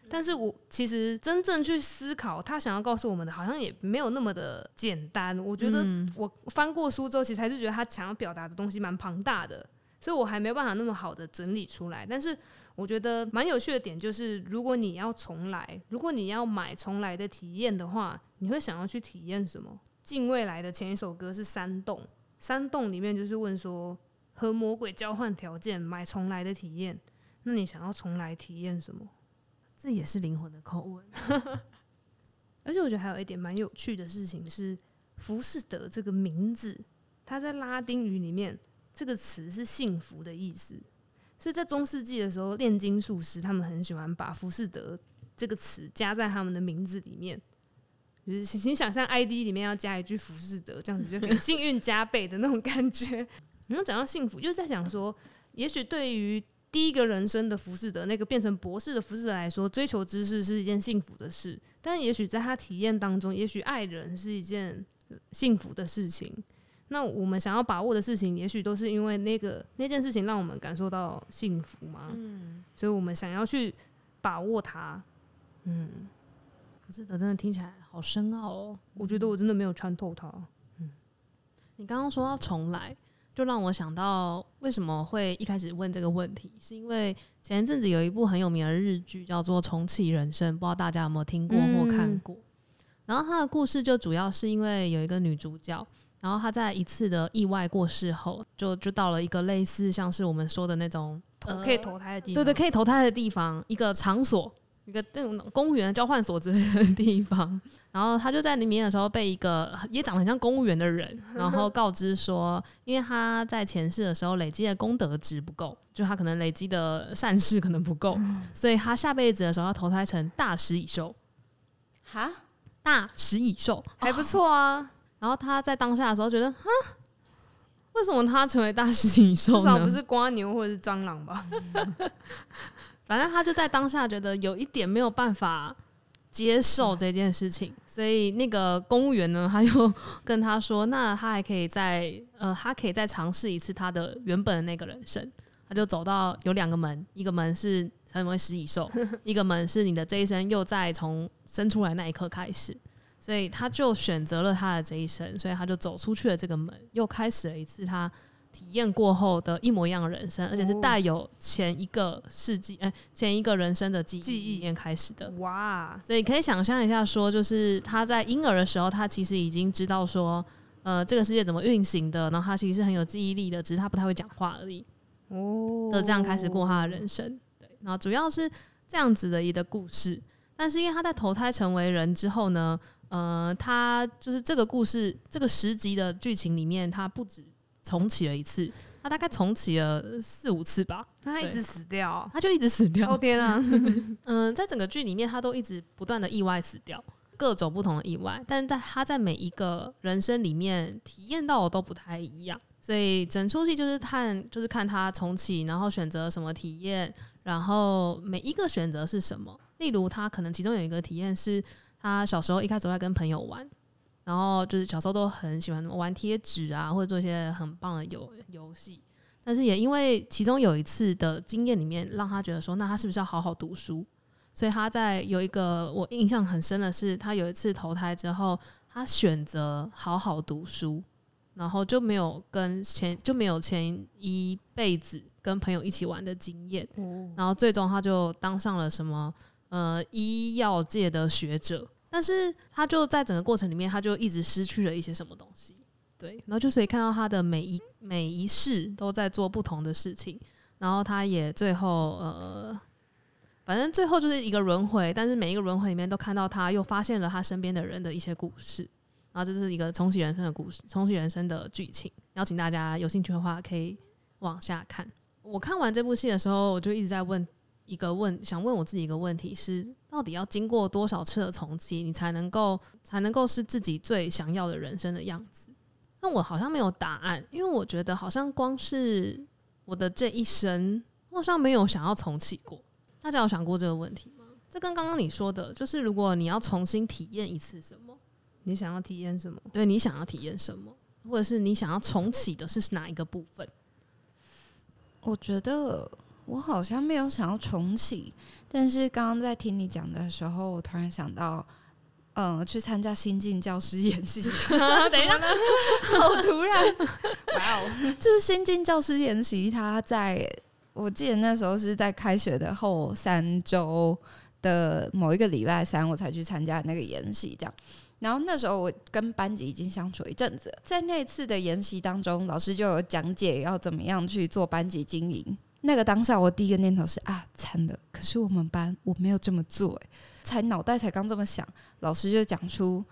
Speaker 3: 但是我其实真正去思考他想要告诉我们的，好像也没有那么的简单。我觉得我翻过书之后，其实还是觉得他想要表达的东西蛮庞大的，所以我还没有办法那么好的整理出来。但是我觉得蛮有趣的点就是，如果你要重来，如果你要买重来的体验的话，你会想要去体验什么？近未来的前一首歌是《山洞》，《山洞》里面就是问说，和魔鬼交换条件买重来的体验，那你想要重来体验什么？
Speaker 2: 这也是灵魂的拷问。
Speaker 3: 而且我觉得还有一点蛮有趣的事情是，浮士德这个名字，它在拉丁语里面这个词是幸福的意思。所以在中世纪的时候，炼金术师他们很喜欢把“浮士德”这个词加在他们的名字里面，就是请想象 ID 里面要加一句“浮士德”，这样子就很幸运加倍的那种感觉。然后讲到幸福，就是在讲说，也许对于第一个人生的浮士德，那个变成博士的浮士德来说，追求知识是一件幸福的事；但也许在他体验当中，也许爱人是一件幸福的事情。那我们想要把握的事情，也许都是因为那个那件事情让我们感受到幸福嘛。嗯，所以我们想要去把握它。嗯，
Speaker 2: 可是的真的听起来好深奥哦。
Speaker 3: 我觉得我真的没有穿透它。嗯，
Speaker 2: 你刚刚说到重来，就让我想到为什么会一开始问这个问题，是因为前一阵子有一部很有名的日剧叫做《重启人生》，不知道大家有没有听过或看过？嗯，然后它的故事就主要是因为有一个女主角。然后他在一次的意外过世后，就就到了一个类似像是我们说的那种
Speaker 3: 呃可以投胎的地方，
Speaker 2: 对对，可以投胎的地方，一个场所，一个那种公务员交换所之类的地方。然后他就在里面的时候，被一个也长得很像公务员的人，然后告知说，因为他在前世的时候累积的功德值不够，就他可能累积的善事可能不够，所以他下辈子的时候要投胎成大食蚁兽。
Speaker 1: 哈，
Speaker 2: 大食蚁兽
Speaker 3: 还不错啊。
Speaker 2: 然后他在当下的时候觉得，哈，为什么他成为大食蚁兽？
Speaker 3: 至少不是瓜牛或者是蟑螂吧？
Speaker 2: 反正他就在当下觉得有一点没有办法接受这件事情，所以那个公务员呢，他又跟他说，那他还可以再呃，他可以再尝试一次他的原本的那个人生。他就走到有两个门，一个门是成为食蚁兽，一个门是你的这一生又再从生出来那一刻开始。所以他就选择了他的这一生，所以他就走出去了这个门，又开始了一次他体验过后的一模一样的人生，而且是带有前一个世纪、哎、前一个人生的记忆里面开始的。哇！所以可以想象一下，说就是他在婴儿的时候，他其实已经知道说，呃，这个世界怎么运行的，然后他其实是很有记忆力的，只是他不太会讲话而已。哦，就这样开始过他的人生。对，然后主要是这样子的一个故事，但是因为他在投胎成为人之后呢，呃，他就是这个故事，这个十集的剧情里面，他不止重启了一次，他大概重启了四五次吧。
Speaker 3: 他一直死掉，
Speaker 2: 他就一直死掉。
Speaker 3: 哦天啊！
Speaker 2: 嗯、呃，在整个剧里面，他都一直不断的意外死掉，各种不同的意外。但是在他在每一个人生里面体验到的都不太一样，所以整出戏就是看，就是看他重启，然后选择什么体验，然后每一个选择是什么。例如，他可能其中有一个体验是。他小时候一开始在跟朋友玩，然后就是小时候都很喜欢玩贴纸啊，或者做一些很棒的游游戏。但是也因为其中有一次的经验里面，让他觉得说，那他是不是要好好读书？所以他在有一个我印象很深的是，他有一次投胎之后，他选择好好读书，然后就没有跟前就没有前一辈子跟朋友一起玩的经验。然后最终他就当上了什么？呃，医药界的学者，但是他就在整个过程里面，他就一直失去了一些什么东西，对，然后就可以看到他的每一每一世都在做不同的事情，然后他也最后呃，反正最后就是一个轮回，但是每一个轮回里面都看到他又发现了他身边的人的一些故事，然后这是一个重启人生的故事，重启人生的剧情。邀请大家有兴趣的话可以往下看。我看完这部戏的时候，我就一直在问一个问，想问我自己一个问题是：到底要经过多少次的重启，你才能够才能够是自己最想要的人生的样子？那我好像没有答案，因为我觉得好像光是我的这一生，我好像没有想要重启过。大家有想过这个问题吗？这跟刚刚你说的，就是如果你要重新体验一次什么，
Speaker 3: 你想要体验什么？
Speaker 2: 对，你想要体验什么，或者是你想要重启的是哪一个部分？
Speaker 1: 我觉得我好像没有想要重启，但是刚刚在听你讲的时候，我突然想到。嗯，去参加新进教师演习。
Speaker 2: 等一下，
Speaker 1: 好突然！哇哦，就是新进教师演习，他在我记得那时候是在开学的后三周的某一个礼拜三，我才去参加那个研习。这样，然后那时候我跟班级已经相处一阵子，在那次的研习当中，老师就有讲解要怎么样去做班级经营。那个当下，我第一个念头是啊，惨了！可是我们班我没有这么做，欸，才脑袋才刚这么想，老师就讲出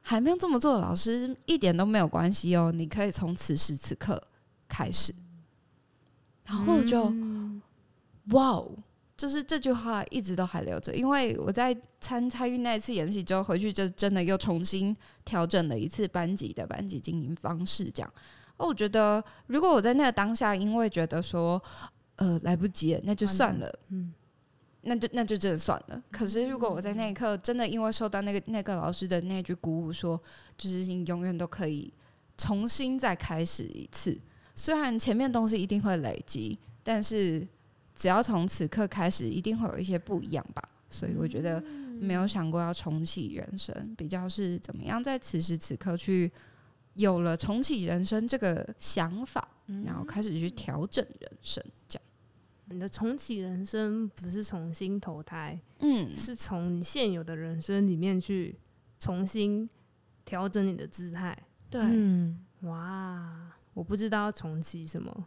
Speaker 1: 还没有这么做的老师一点都没有关系哦，你可以从此时此刻开始。然后就哇哦，就是这句话一直都还留着，因为我在参参与那一次演习之后回去，就真的又重新调整了一次班级的班级经营方式，这样。哦，我觉得如果我在那个当下，因为觉得说，呃，来不及了，那就算了，嗯，那就那就真的算了。可是如果我在那一刻真的因为受到那个那个老师的那句鼓舞，说，就是你永远都可以重新再开始一次，虽然前面东西一定会累积，但是只要从此刻开始，一定会有一些不一样吧。所以我觉得没有想过要重启人生，比较是怎么样在此时此刻去。有了重启人生这个想法，然后开始去调整人生，这样。
Speaker 3: 你的重启人生不是重新投胎，
Speaker 1: 嗯，
Speaker 3: 是从你现有的人生里面去重新调整你的姿态。
Speaker 1: 对，
Speaker 2: 嗯，
Speaker 3: 哇，我不知道要重启什么，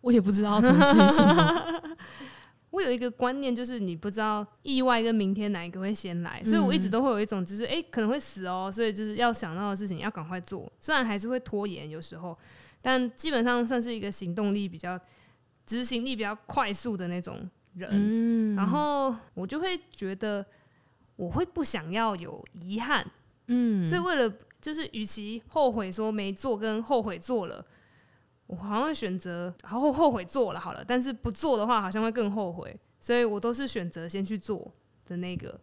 Speaker 2: 我也不知道要重启什么。
Speaker 3: 我有一个观念，就是你不知道意外跟明天哪一个会先来，所以我一直都会有一种，就是哎、欸，可能会死哦，所以就是要想到的事情要赶快做，虽然还是会拖延有时候，但基本上算是一个行动力比较、执行力比较快速的那种人。嗯，然后我就会觉得我会不想要有遗憾，嗯，所以为了就是与其后悔说没做跟后悔做了。我好像会选择，然后后悔做了好了，但是不做的话好像会更后悔，所以我都是选择先去做的那个。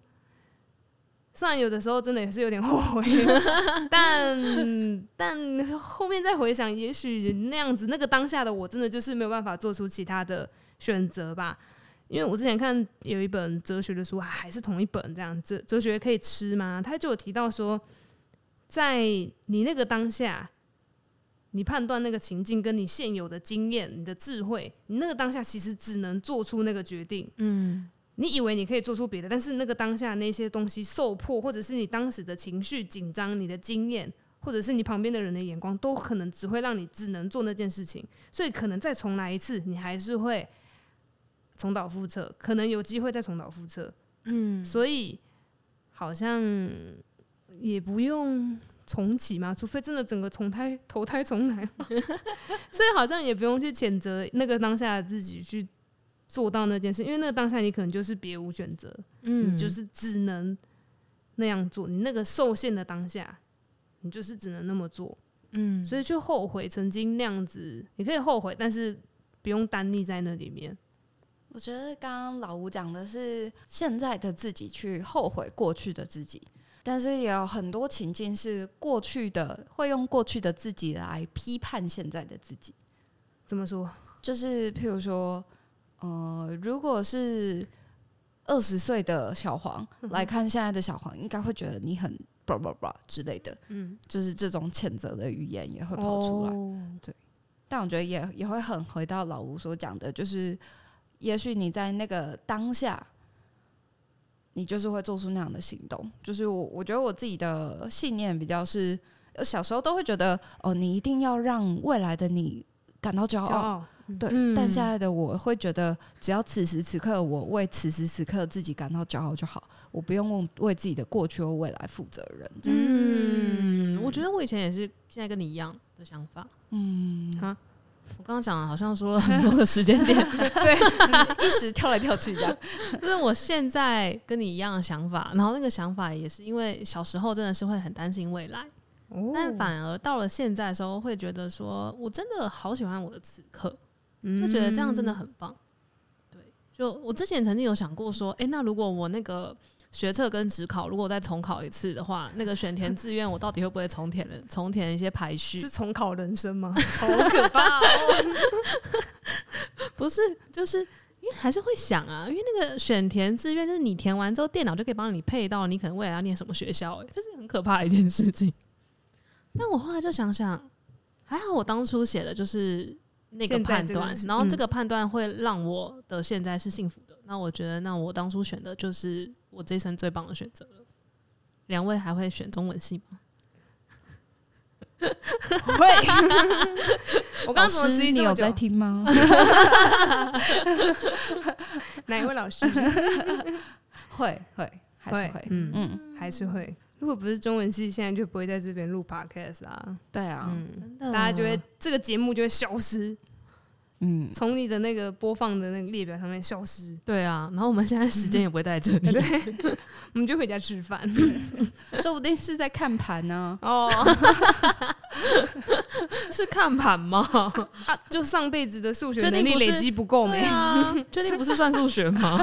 Speaker 3: 虽然有的时候真的也是有点后悔，但但后面再回想，也许那样子那个当下的我真的就是没有办法做出其他的选择吧。因为我之前看有一本哲学的书，还是同一本这样，哲哲学可以吃吗？他就有提到说，在你那个当下。你判断那个情境，跟你现有的经验、你的智慧，你那个当下其实只能做出那个决定。嗯，你以为你可以做出别的，但是那个当下那些东西受迫，或者是你当时的情绪紧张、你的经验，或者是你旁边的人的眼光，都可能只会让你只能做那件事情。所以可能再重来一次，你还是会重蹈覆辙，可能有机会再重蹈覆辙。嗯，所以好像也不用。重启吗？除非真的整个重胎投胎重来，所以好像也不用去谴责那个当下的自己去做到那件事，因为那个当下你可能就是别无选择，嗯，你就是只能那样做。你那个受限的当下，你就是只能那么做，嗯，所以去后悔曾经那样子，你可以后悔，但是不用单立在那里面。
Speaker 1: 我觉得刚刚老吴讲的是现在的自己去后悔过去的自己。但是也有很多情境是过去的，会用过去的自己来批判现在的自己。
Speaker 3: 怎么说？
Speaker 1: 就是譬如说，呃，如果是二十岁的小黄来看现在的小黄，应该会觉得你很叭叭叭之类的。嗯，就是这种谴责的语言也会跑出来。哦、对，但我觉得也也会很回到老吴所讲的，就是也许你在那个当下。你就是会做出那样的行动，就是我，我觉得我自己的信念比较是，小时候都会觉得，哦，你一定要让未来的你感到骄傲。
Speaker 3: 骄傲
Speaker 1: 对，
Speaker 2: 嗯
Speaker 1: 但现在的我会觉得，只要此时此刻我为此时此刻自己感到骄傲就好，我不用为自己的过去或未来负责任。这样
Speaker 2: 嗯，我觉得我以前也是，现在跟你一样的想法。
Speaker 1: 嗯，
Speaker 3: 哈
Speaker 2: 我刚刚讲了，好像说了 很多个时间点，对
Speaker 1: 一时跳来跳去这样。
Speaker 2: 就是我现在跟你一样的想法，然后那个想法也是因为小时候真的是会很担心未来，
Speaker 3: 哦
Speaker 2: 但反而到了现在的时候，会觉得说我真的好喜欢我的此刻，就觉得这样真的很棒。对，就我之前曾经有想过说，诶，那如果我那个学测跟职考，如果再重考一次的话，那个选填志愿，我到底会不会重填了？重填一些排序？
Speaker 3: 是重考人生吗？好可怕哦！
Speaker 2: 不是，就是因为还是会想啊，因为那个选填志愿，就是你填完之后，电脑就可以帮你配到你可能未来要念什么学校、欸，这是很可怕的一件事情。但我后来就想想，还好我当初写的就是那个判断，然后这个判断会让我的现在是幸福的。那我觉得，那我当初选的就是我这一生最棒的选择了。两位还会选中文系吗？
Speaker 3: 会。我刚刚怎么质疑
Speaker 1: 你有在听吗？
Speaker 3: 哪一位老师？
Speaker 1: 会会还是会，
Speaker 3: 嗯
Speaker 1: 嗯，
Speaker 3: 还是会。如果不是中文系，现在就不会在这边录 podcast 啊。
Speaker 1: 对啊，
Speaker 3: 嗯，
Speaker 2: 真的，
Speaker 3: 大家就会这个节目就会消失，
Speaker 1: 嗯，
Speaker 3: 从你的那个播放的那个列表上面消失。
Speaker 2: 对啊。然后我们现在时间也不会在这里，
Speaker 3: 对，我们就回家吃饭。
Speaker 1: 说不定是在看盘呢。
Speaker 3: 哦，
Speaker 2: 是看盘吗？
Speaker 3: 啊，就上辈子的
Speaker 2: 数学
Speaker 3: 能力累积不够
Speaker 2: 没？啊，确定不是算数学吗？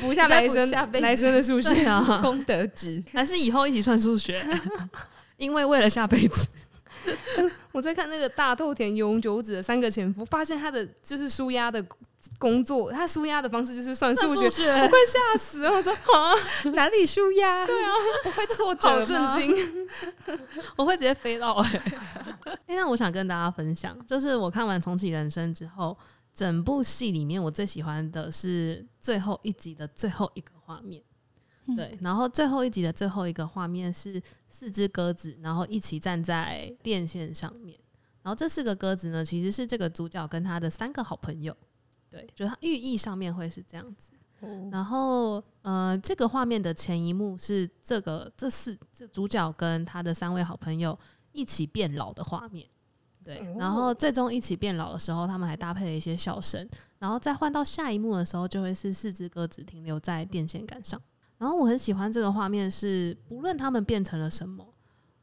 Speaker 3: 补下来生来生的数
Speaker 2: 学啊，
Speaker 1: 功德值，
Speaker 2: 还是以后一起算数学？因为为了下辈子。
Speaker 3: 我在看那个大豆田永久子的三个前夫，发现他的就是舒压的工作，他舒压的方式就是算数学，
Speaker 2: 学
Speaker 3: 我会吓死了！我说啊，
Speaker 1: 哪里舒压？对啊，我会挫折
Speaker 3: 好震惊。
Speaker 2: 我会直接飞到哎、欸。那我想跟大家分享，就是我看完《重启人生》之后，整部戏里面我最喜欢的是最后一集的最后一个画面。对，然后最后一集的最后一个画面是四只鸽子，然后一起站在电线上面。然后这四个鸽子呢，其实是这个主角跟他的三个好朋友。对，就它寓意上面会是这样子。然后呃，这个画面的前一幕是这个这四这主角跟他的三位好朋友一起变老的画面。对，然后最终一起变老的时候，他们还搭配了一些笑声。然后再换到下一幕的时候，就会是四只鸽子停留在电线杆上。然后我很喜欢这个画面，是不论他们变成了什么，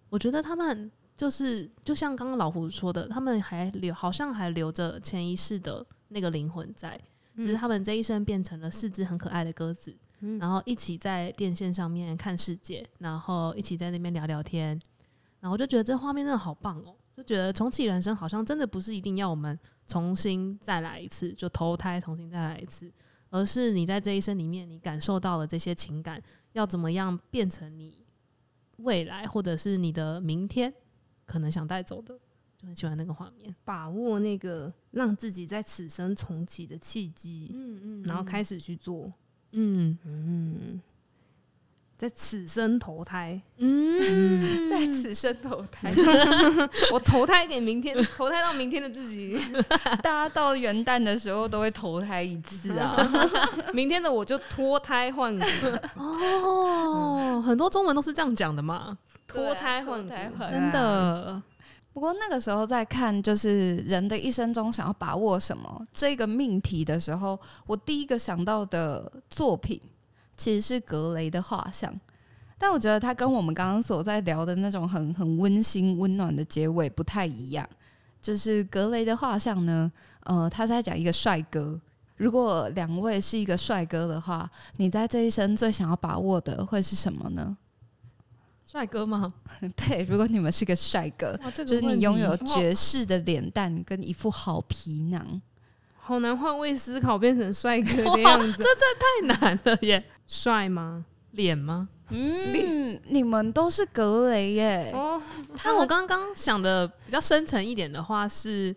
Speaker 2: 我觉得他们就是就像刚刚老胡说的，他们还留，好像还留着前一世的那个灵魂在，只是他们这一生变成了四只很可爱的鸽子，然后一起在电线上面看世界，然后一起在那边聊聊天，然后我就觉得这画面真的好棒哦，就觉得重启人生好像真的不是一定要我们重新再来一次，就投胎重新再来一次。而是你在这一生里面，你感受到了这些情感，要怎么样变成你未来，或者是你的明天可能想带走的，就很喜欢那个画面，
Speaker 3: 把握那个让自己在此生重启的契机，
Speaker 2: 嗯嗯
Speaker 3: 然后开始去做，
Speaker 2: 嗯。
Speaker 3: 嗯，在此生投胎，
Speaker 2: 嗯，
Speaker 1: 在此生投胎，
Speaker 3: 我投胎给明天，投胎到明天的自己，
Speaker 1: 大家到元旦的时候都会投胎一次啊。
Speaker 3: 明天的我就脱胎换骨，
Speaker 2: 哦，很多中文都是这样讲的嘛，
Speaker 3: 脱胎换骨，
Speaker 1: 脱胎换骨。
Speaker 2: 真的，
Speaker 1: 不过那个时候在看就是人的一生中想要把握什么这个命题的时候，我第一个想到的作品其实是格雷的画像，但我觉得他跟我们刚刚所在聊的那种很很温馨温暖的结尾不太一样。就是格雷的画像呢，呃，他在讲一个帅哥。如果两位是一个帅哥的话，你在这一生最想要把握的会是什么呢？
Speaker 2: 帅哥吗？
Speaker 1: 对，如果你们是个帅哥，就是你拥有绝世的脸蛋跟一副好皮囊，
Speaker 3: 好难换位思考变成帅哥的 样子，
Speaker 2: 太难了耶，
Speaker 3: 帅吗？
Speaker 2: 脸吗？
Speaker 1: 嗯，你们都是格雷耶。
Speaker 3: 哦，
Speaker 2: 但我刚刚想的比较深沉一点的话是，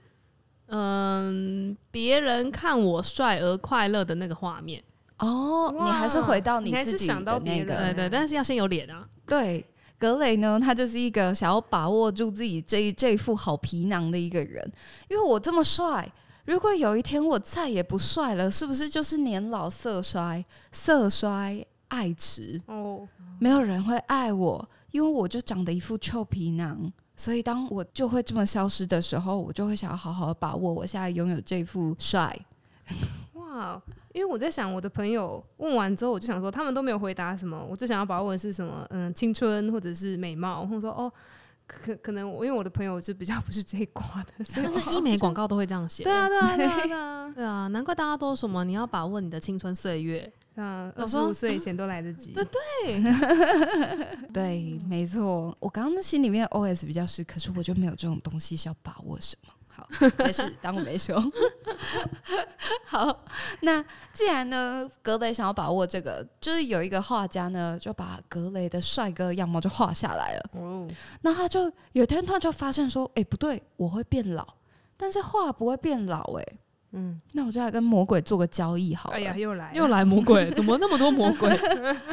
Speaker 2: 嗯，别人看我帅而快乐的那个画面，
Speaker 1: 哦，你还是回到你
Speaker 3: 你还是
Speaker 1: 自己的
Speaker 3: 想到别人
Speaker 1: 那个
Speaker 2: 对对，但是要先有脸啊，
Speaker 1: 对。格雷呢，他就是一个想要把握住自己这一这一副好皮囊的一个人。因为我这么帅，如果有一天我再也不帅了，是不是就是年老色衰、色衰爱弛？哦，没有人会爱我，因为我就长得一副臭皮囊。所以当我就会这么消失的时候，我就会想要好好把握我现在拥有这副帅。
Speaker 3: 哇！因为我在想，我的朋友问完之后，我就想说，他们都没有回答什么。我最想要把握的是什么？嗯，青春或者是美貌。或者说，哦，可可能我因为我的朋友就比较不是这一挂的，
Speaker 2: 但是 医美广告都会这样写。
Speaker 3: 对啊，对啊，对啊，对啊，
Speaker 2: 对啊，难怪大家都什么，你要把握你的青春岁月。
Speaker 3: 嗯，二十五岁以前都来得及。
Speaker 2: 对对
Speaker 1: 对，没错。我刚刚心里面 OS 比较是，可是我就没有这种东西，是要把握什么。好，没事，当我没说。好，那既然呢，格雷想要把握这个，就是有一个画家呢，就把格雷的帅哥样貌就画下来了。哦，那他就有一天他就发现说，哎、欸，不对，我会变老，但是画不会变老、欸，哎，嗯，那我就来跟魔鬼做个交易好了。哎
Speaker 3: 呀，又来
Speaker 2: 又来魔鬼，怎么那么多魔鬼？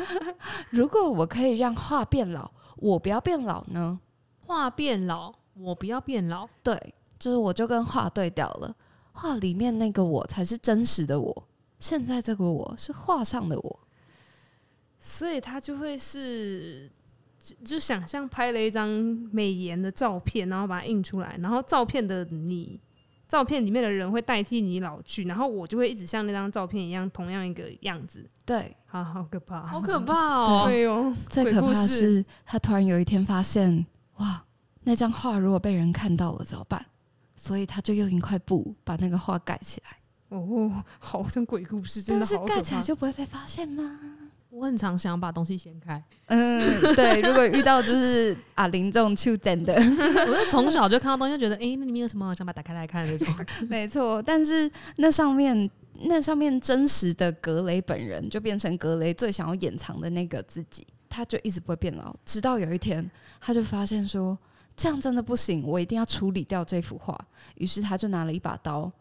Speaker 1: 如果我可以让画变老，我不要变老呢？
Speaker 2: 画变老，我不要变老，
Speaker 1: 对。就是我就跟画对调了，画里面那个我才是真实的我，现在这个我是画上的我，
Speaker 3: 所以他就会是就，就想象拍了一张美颜的照片，然后把它印出来，然后照片的你，照片里面的人会代替你老去，然后我就会一直像那张照片一样，同样一个样子。
Speaker 1: 对，
Speaker 3: 啊好可怕，
Speaker 2: 好可怕哦！
Speaker 1: 对哦，最可怕是他突然有一天发现，哇，那张画如果被人看到了怎么办？所以他就用一块布把那个画盖起来。
Speaker 3: 哦，好像鬼故事，真的好可怕。
Speaker 1: 但是盖起来就不会被发现吗？
Speaker 2: 我很常想把东西掀开。
Speaker 1: 嗯，对。如果遇到就是 啊林这种出真的，
Speaker 2: 我是从小就看到东西，就觉得哎、欸，那里面有什么？我想把它打开来看那种。
Speaker 1: 没错，但是那上面那上面真实的格雷本人，就变成格雷最想要掩藏的那个自己，他就一直不会变老，直到有一天，他就发现说。这样真的不行，我一定要处理掉这幅画。于是他就拿了一把刀，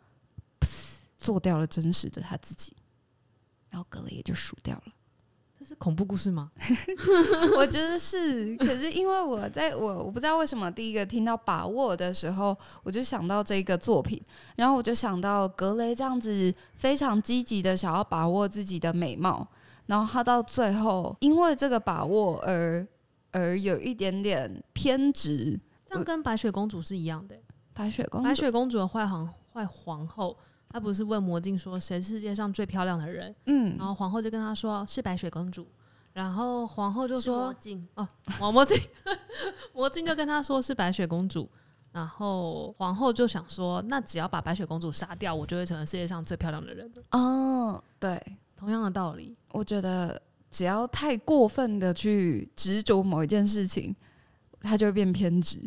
Speaker 1: 做掉了真实的他自己，然后格雷也就输掉了。
Speaker 2: 这是恐怖故事吗？
Speaker 1: 我觉得是。可是因为我在我我不知道为什么第一个听到把握的时候，我就想到这个作品，然后我就想到格雷这样子非常积极的想要把握自己的美貌，然后他到最后因为这个把握而。而有一点点偏执，
Speaker 2: 这样跟白雪公主是一样的。
Speaker 1: 白雪公主，
Speaker 2: 白雪公主的坏皇坏皇后，她不是问魔镜说谁是世界上最漂亮的人？嗯，然后皇后就跟她说是白雪公主，然后皇后就说魔镜哦，王魔镜，魔镜就跟她说是白雪公主，然后皇后就想说，那只要把白雪公主杀掉，我就会成为世界上最漂亮的人。
Speaker 1: 哦，对，
Speaker 2: 同样的道理，
Speaker 1: 我觉得。只要太过分的去执着某一件事情，他就会变偏执。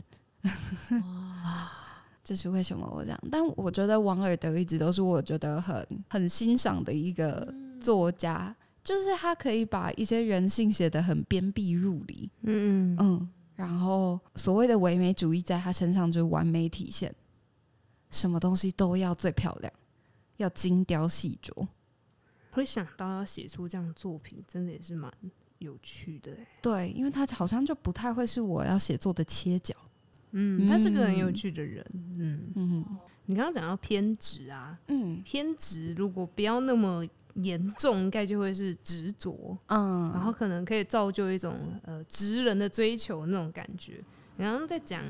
Speaker 1: 哇，这是为什么我这样？但我觉得王尔德一直都是我觉得很很欣赏的一个作家，就是他可以把一些人性写得很鞭辟入里。嗯嗯，然后所谓的唯美主义在他身上就是完美体现，什么东西都要最漂亮，要精雕细琢。
Speaker 3: 会想到要写出这样作品，真的也是蛮有趣的。
Speaker 1: 对，因为他好像就不太会是我要写作的切角。
Speaker 3: 嗯，他是个很有趣的人。嗯嗯，你刚刚讲到偏执啊，嗯，偏执如果不要那么严重，应该就会是执着。嗯，然后可能可以造就一种呃执人的追求那种感觉。然后在讲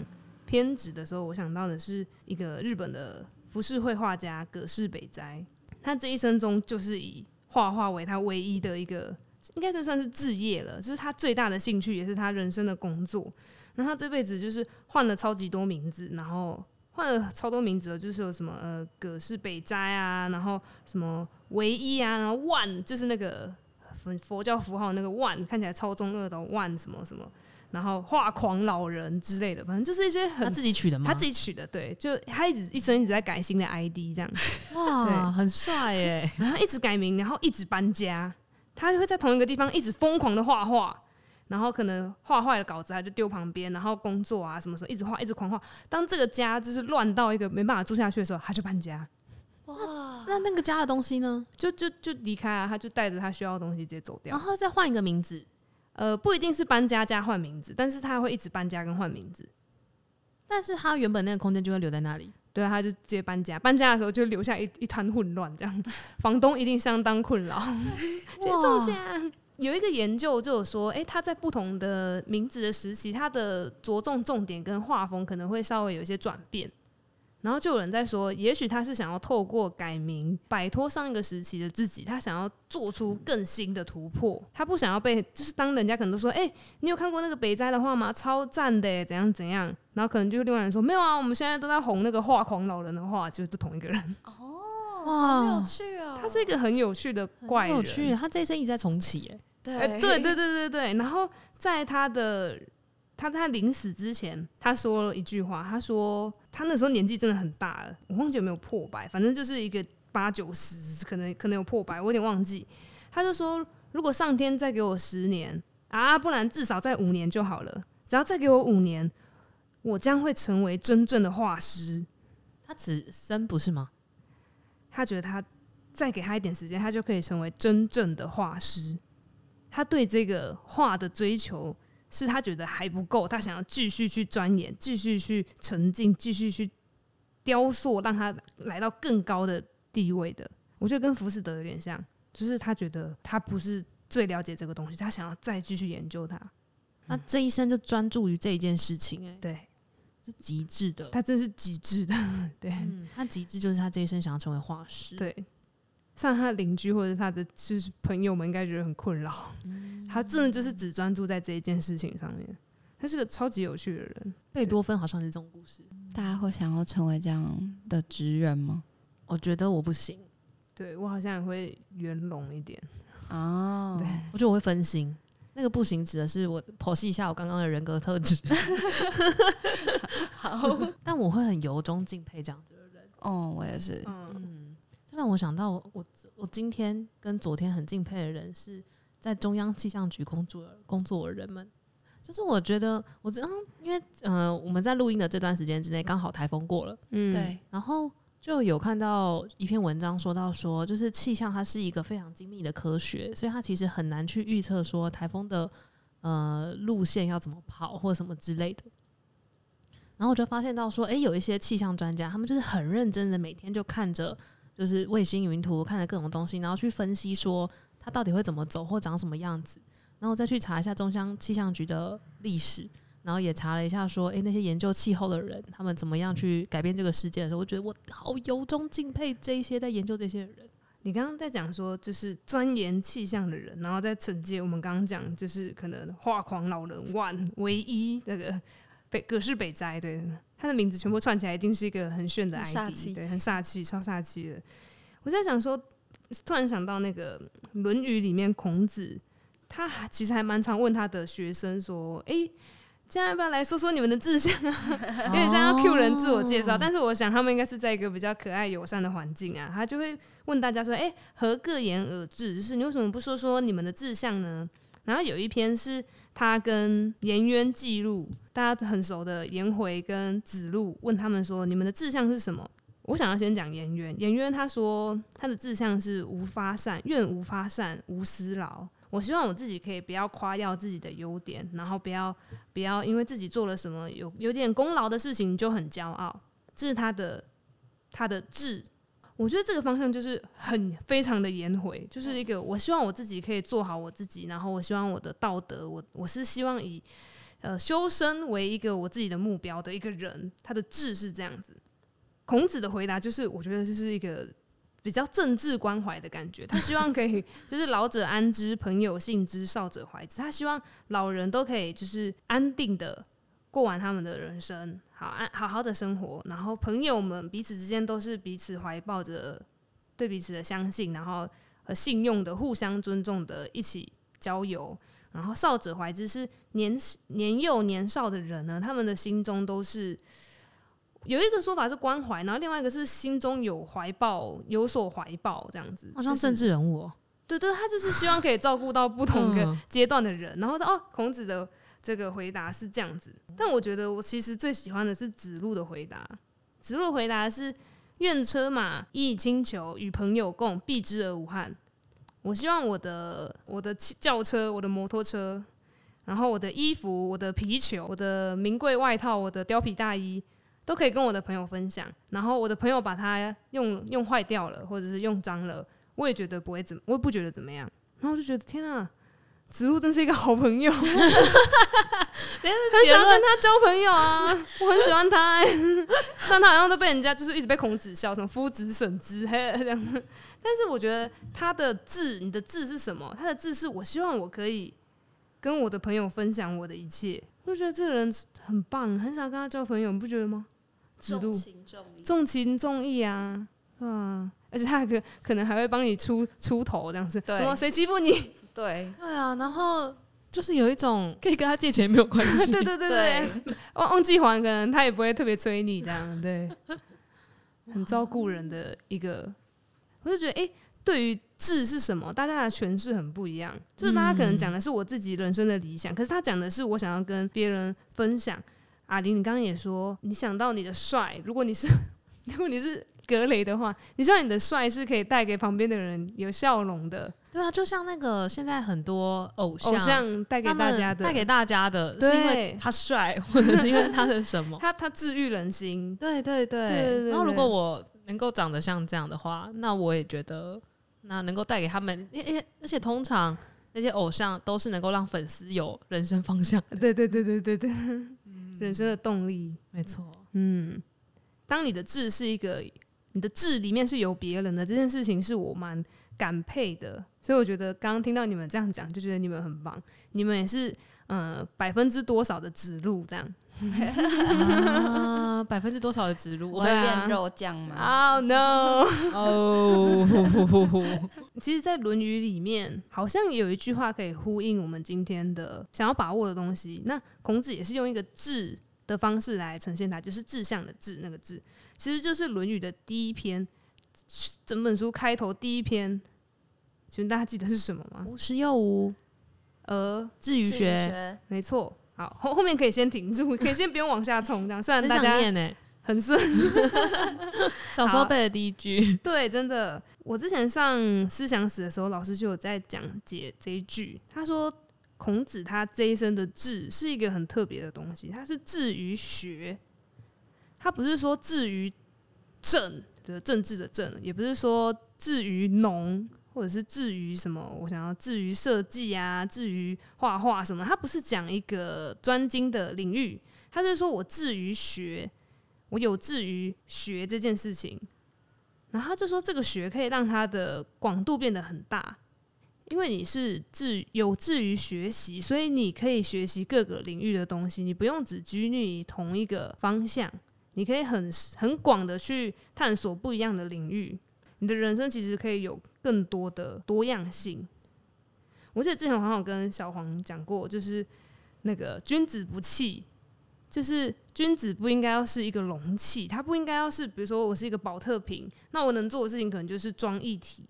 Speaker 3: 偏执的时候，我想到的是一个日本的浮世绘画家葛饰北斋，他这一生中就是以画画为他唯一的一个，应该就算是置业了，就是他最大的兴趣，也是他人生的工作。那他这辈子就是换了超级多名字，然后换了超多名字，就是有什么呃葛饰北斋啊，然后什么唯一啊，然后万就是那个佛佛教符号那个万，看起来超中二的万什么什么，然后画狂老人之类的，反正就是一些很
Speaker 2: 他自己取的吗？
Speaker 3: 他自己取的，对，就他一直一生一直在改新的 ID 这样，
Speaker 2: 哇，很帅耶！
Speaker 3: 然后一直改名，然后一直搬家，他就会在同一个地方一直疯狂的画画，然后可能画坏的稿子他就丢旁边，然后工作啊什么什么一直画一直狂画。当这个家就是乱到一个没办法住下去的时候，他就搬家。
Speaker 2: 哇，那那个家的东西呢？
Speaker 3: 就就就离开啊，他就带着他需要的东西直接走掉，
Speaker 2: 然后再换一个名字。
Speaker 3: 呃，不一定是搬家加换名字，但是他会一直搬家跟换名字。
Speaker 2: 但是他原本那个空间就会留在那里。
Speaker 3: 对啊，他就直接搬家，搬家的时候就留下一一团混乱，这样房东一定相当困扰。哇！有一个研究就有说，哎、欸，他在不同的名字的时期，他的着重重点跟画风可能会稍微有一些转变。然后就有人在说，也许他是想要透过改名摆脱上一个时期的自己，他想要做出更新的突破。他不想要被，就是当人家可能都说，哎、欸，你有看过那个北斋的画吗？超赞的，怎样怎样。然后可能就另外人说，没有啊，我们现在都在红那个画狂老人的画，就是同一个人。
Speaker 1: 哦，哇，好有趣哦。
Speaker 3: 他是一个很有趣的怪人，
Speaker 2: 有趣。他这一生一直在重启，哎，
Speaker 1: 对，
Speaker 3: 对，对，对，对，对。然后在他的。他在他临死之前，他说了一句话。他说他那时候年纪真的很大了，我忘记有没有破百，反正就是一个八九十，可能可能有破百，我有点忘记。他就说，如果上天再给我十年啊，不然至少再五年就好了。只要再给我五年，我将会成为真正的画师。
Speaker 2: 他只生不是吗？
Speaker 3: 他觉得他再给他一点时间，他就可以成为真正的画师。他对这个画的追求。是他觉得还不够，他想要继续去钻研，继续去沉浸，继续去雕塑，让他来到更高的地位的。我觉得跟浮士德有点像，就是他觉得他不是最了解这个东西，他想要再继续研究它。
Speaker 2: 那这一生就专注于这一件事情，哎，
Speaker 3: 对，
Speaker 2: 是极致的，
Speaker 3: 他真是极致的，对，
Speaker 2: 嗯，他极致就是他这一生想要成为画师，
Speaker 3: 对。像他的邻居或者他的就是朋友们，应该觉得很困扰。嗯、他真的就是只专注在这一件事情上面。他是个超级有趣的人。贝
Speaker 2: 多芬好像是这种故事。
Speaker 1: 大家会想要成为这样的职人吗？
Speaker 2: 我觉得我不行。
Speaker 3: 对，我好像也会圆融一点。
Speaker 1: 哦，
Speaker 3: 对，
Speaker 2: 我觉得我会分心。那个不行指的是我剖析一下我刚刚的人格特质。好，但我会很由衷敬佩这样子的人。
Speaker 1: 哦，我也是。
Speaker 3: 嗯。
Speaker 2: 让我想到我，我我今天跟昨天很敬佩的人是在中央气象局工作工作的人们，就是我觉得我这样，因为呃我们在录音的这段时间之内刚好台风过了，
Speaker 1: 嗯，对，
Speaker 2: 然后就有看到一篇文章说到说，就是气象它是一个非常精密的科学，所以它其实很难去预测说台风的呃路线要怎么跑或什么之类的。然后我就发现到说，诶，有一些气象专家，他们就是很认真的每天就看着。就是卫星云图，看了各种东西，然后去分析说它到底会怎么走或长什么样子，然后再去查一下中央气象局的历史，然后也查了一下说，诶、那些研究气候的人他们怎么样去改变这个世界的时候，我觉得我好由衷敬佩这一些在研究这些人。
Speaker 3: 你刚刚在讲说，就是钻研气象的人，然后在承接我们刚刚讲，就是可能画狂老人 one 唯一那个北葛氏北斋对。他的名字全部串起来，一定是一个很炫的 ID，对，很煞气，超煞气的。我在想说，突然想到那个《论语》里面孔子，他其实还蛮常问他的学生说：“哎、欸，现在要不要来说说你们的志向啊？” 有点像要 cue 人自我介绍，但是我想他们应该是在一个比较可爱友善的环境啊。他就会问大家说：“哎、欸，何各言而志？就是你为什么不说说你们的志向呢？”然后有一篇是。他跟颜渊记录，大家很熟的颜回跟子路问他们说：“你们的志向是什么？”我想要先讲颜渊。颜渊他说他的志向是无发善，愿无发善，无私劳。我希望我自己可以不要夸耀自己的优点，然后不要不要因为自己做了什么有有点功劳的事情就很骄傲。这是他的他的志。我觉得这个方向就是很非常的颜回，就是一个我希望我自己可以做好我自己，然后我希望我的道德，我我是希望以呃修身为一个我自己的目标的一个人，他的志是这样子。孔子的回答就是，我觉得就是一个比较政治关怀的感觉，他希望可以 就是老者安之，朋友信之，少者怀之，他希望老人都可以就是安定的过完他们的人生。好，安好好的生活，然后朋友们彼此之间都是彼此怀抱着对彼此的相信，然后和信用的互相尊重的一起交友。然后少者怀之是年年幼年少的人呢，他们的心中都是有一个说法是关怀，然后另外一个是心中有怀抱，有所怀抱这样子。
Speaker 2: 好像政治人物哦，
Speaker 3: 对对，他就是希望可以照顾到不同的阶段的人。然后说哦，孔子的。这个回答是这样子，但我觉得我其实最喜欢的是子路的回答。子路回答是：愿车马亦轻裘，与朋友共，避之而无憾。我希望我的我的轿车、我的摩托车然后我的衣服、我的皮球、我的名贵外套、我的貂皮大衣，都可以跟我的朋友分享。然后我的朋友把它用用坏掉了，或者是用脏了，我也觉得不会怎，我也不觉得怎么样。然后我就觉得天啊！子路真是一个好朋友，很想跟他交朋友啊！我很喜欢他、欸，像他好像都被人家就是一直被孔子笑，什么夫子审之嘿这样。但是我觉得他的字，你的字是什么？他的字是我希望我可以跟我的朋友分享我的一切。我觉得这个人很棒，很想跟他交朋友，你不觉得吗？子路重情重义，重情重义啊，嗯，而且他可可能还会帮你出出头这样子，什么谁欺负你？
Speaker 1: 对。
Speaker 2: 对啊，然后就是有一种可以跟他借钱没有关系，
Speaker 3: 对对对对，忘忘记还可能他也不会特别催你这样，对，很照顾人的一个，我就觉得哎，对于志是什么，大家的诠释很不一样，就是大家可能讲的是我自己人生的理想，可是他讲的是我想要跟别人分享。阿玲，你刚刚也说，你想到你的帅，如果你是 如果你是格雷的话，你知道你的帅是可以带给旁边的人有笑容的。
Speaker 2: 对啊，就像那个现在很多偶像，
Speaker 3: 偶像带给大家的，
Speaker 2: 带给大家的是因为他帅，或者是因为他的什么？
Speaker 3: 他他治愈人心。
Speaker 2: 对对对。然后如果我能够长得像这样的话，那我也觉得那能够带给他们，而且而且通常那些偶像都是能够让粉丝有人生方向。
Speaker 3: 对对对对对对，嗯、人生的动力，
Speaker 2: 没错。
Speaker 3: 嗯，当你的志是一个，你的志里面是有别人的这件事情，是我蛮感佩的。所以我觉得刚刚听到你们这样讲，就觉得你们很棒。你们也是，呃，百分之多少的指路这样？
Speaker 2: 啊、百分之多少的指路？
Speaker 1: 我会变肉酱吗
Speaker 3: ？Oh no！
Speaker 2: 哦，
Speaker 3: 其实，在《论语》里面，好像有一句话可以呼应我们今天的想要把握的东西。那孔子也是用一个志的方式来呈现它，就是志向的志，那个志，其实就是《论语》的第一篇，整本书开头第一篇。请问大家记得是什么吗？
Speaker 2: 无食又无，而至于学，
Speaker 3: 没错。好，后后面可以先停住，可以先不用往下冲，这样。虽然大家很顺，
Speaker 2: 小时候背的第一句，
Speaker 3: 对，真的。我之前上思想史的时候，老师就有在讲解这一句。他说，孔子他这一生的志是一个很特别的东西，他是志于学，他不是说志于政，就政治的政，也不是说至于农。或者是至于什么，我想要至于设计啊，至于画画什么，他不是讲一个专精的领域，他是说我至于学，我有志于学这件事情，然后他就说这个学可以让他的广度变得很大，因为你是至有志于学习，所以你可以学习各个领域的东西，你不用只拘泥于同一个方向，你可以很很广的去探索不一样的领域。你的人生其实可以有更多的多样性。我记得之前好像有跟小黄讲过，就是那个君子不器，就是君子不应该要是一个容器，他不应该要是，比如说我是一个宝特瓶，那我能做的事情可能就是装一体，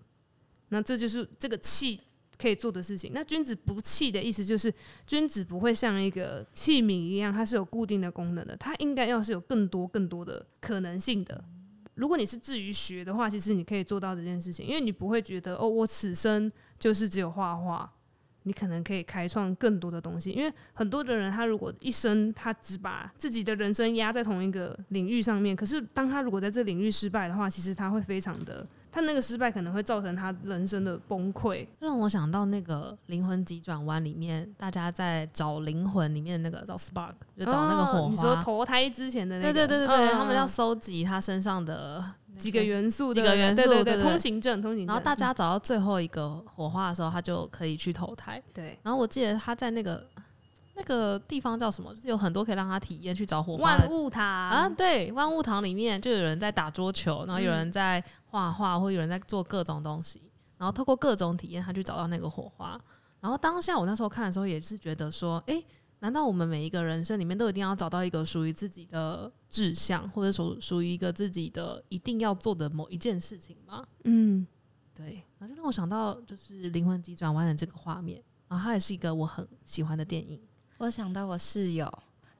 Speaker 3: 那这就是这个器可以做的事情。那君子不器的意思就是，君子不会像一个器皿一样，它是有固定的功能的，它应该要是有更多更多的可能性的。如果你是至于学的话，其实你可以做到这件事情，因为你不会觉得哦，我此生就是只有画画。你可能可以开创更多的东西，因为很多的人他如果一生他只把自己的人生压在同一个领域上面，可是当他如果在这领域失败的话，其实他会非常的。他那个失败可能会造成他人生的崩溃，
Speaker 2: 让我想到那个灵魂急转弯里面，大家在找灵魂里面的那个叫 spark，就找那个火花。哦、你
Speaker 3: 说投胎之前的那个？
Speaker 2: 对对对对对，他们要收集他身上的
Speaker 3: 几个元素，
Speaker 2: 几个元素，对对对，
Speaker 3: 通行证，通行证。
Speaker 2: 然后大家找到最后一个火花的时候，他就可以去投胎。
Speaker 3: 对。
Speaker 2: 然后我记得他在那个。那个地方叫什么？就是有很多可以让他体验去找火花。
Speaker 3: 万物堂
Speaker 2: 啊，对，万物堂里面就有人在打桌球，然后有人在画画，或有人在做各种东西，然后透过各种体验，他去找到那个火花。然后当下我那时候看的时候，也是觉得说，诶，难道我们每一个人生里面都一定要找到一个属于自己的志向，或者属属于一个自己的一定要做的某一件事情吗？
Speaker 3: 嗯，
Speaker 2: 对。然后就让我想到，就是灵魂急转弯的这个画面，然后它也是一个我很喜欢的电影。
Speaker 1: 我想到我室友，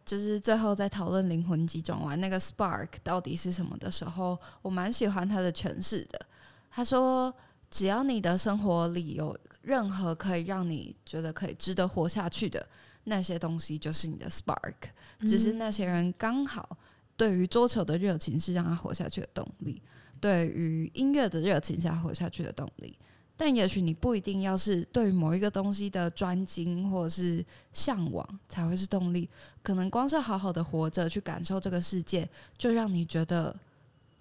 Speaker 1: 就是最后在讨论灵魂急转弯那个 spark 到底是什么的时候，我蛮喜欢他的诠释的。他说，只要你的生活里有任何可以让你觉得可以值得活下去的，那些东西就是你的 spark，只是那些人刚好对于桌球的热情是让他活下去的动力，对于音乐的热情是他活下去的动力。但也许你不一定要是对某一个东西的专精或者是向往才会是动力，可能光是好好的活着去感受这个世界，就让你觉得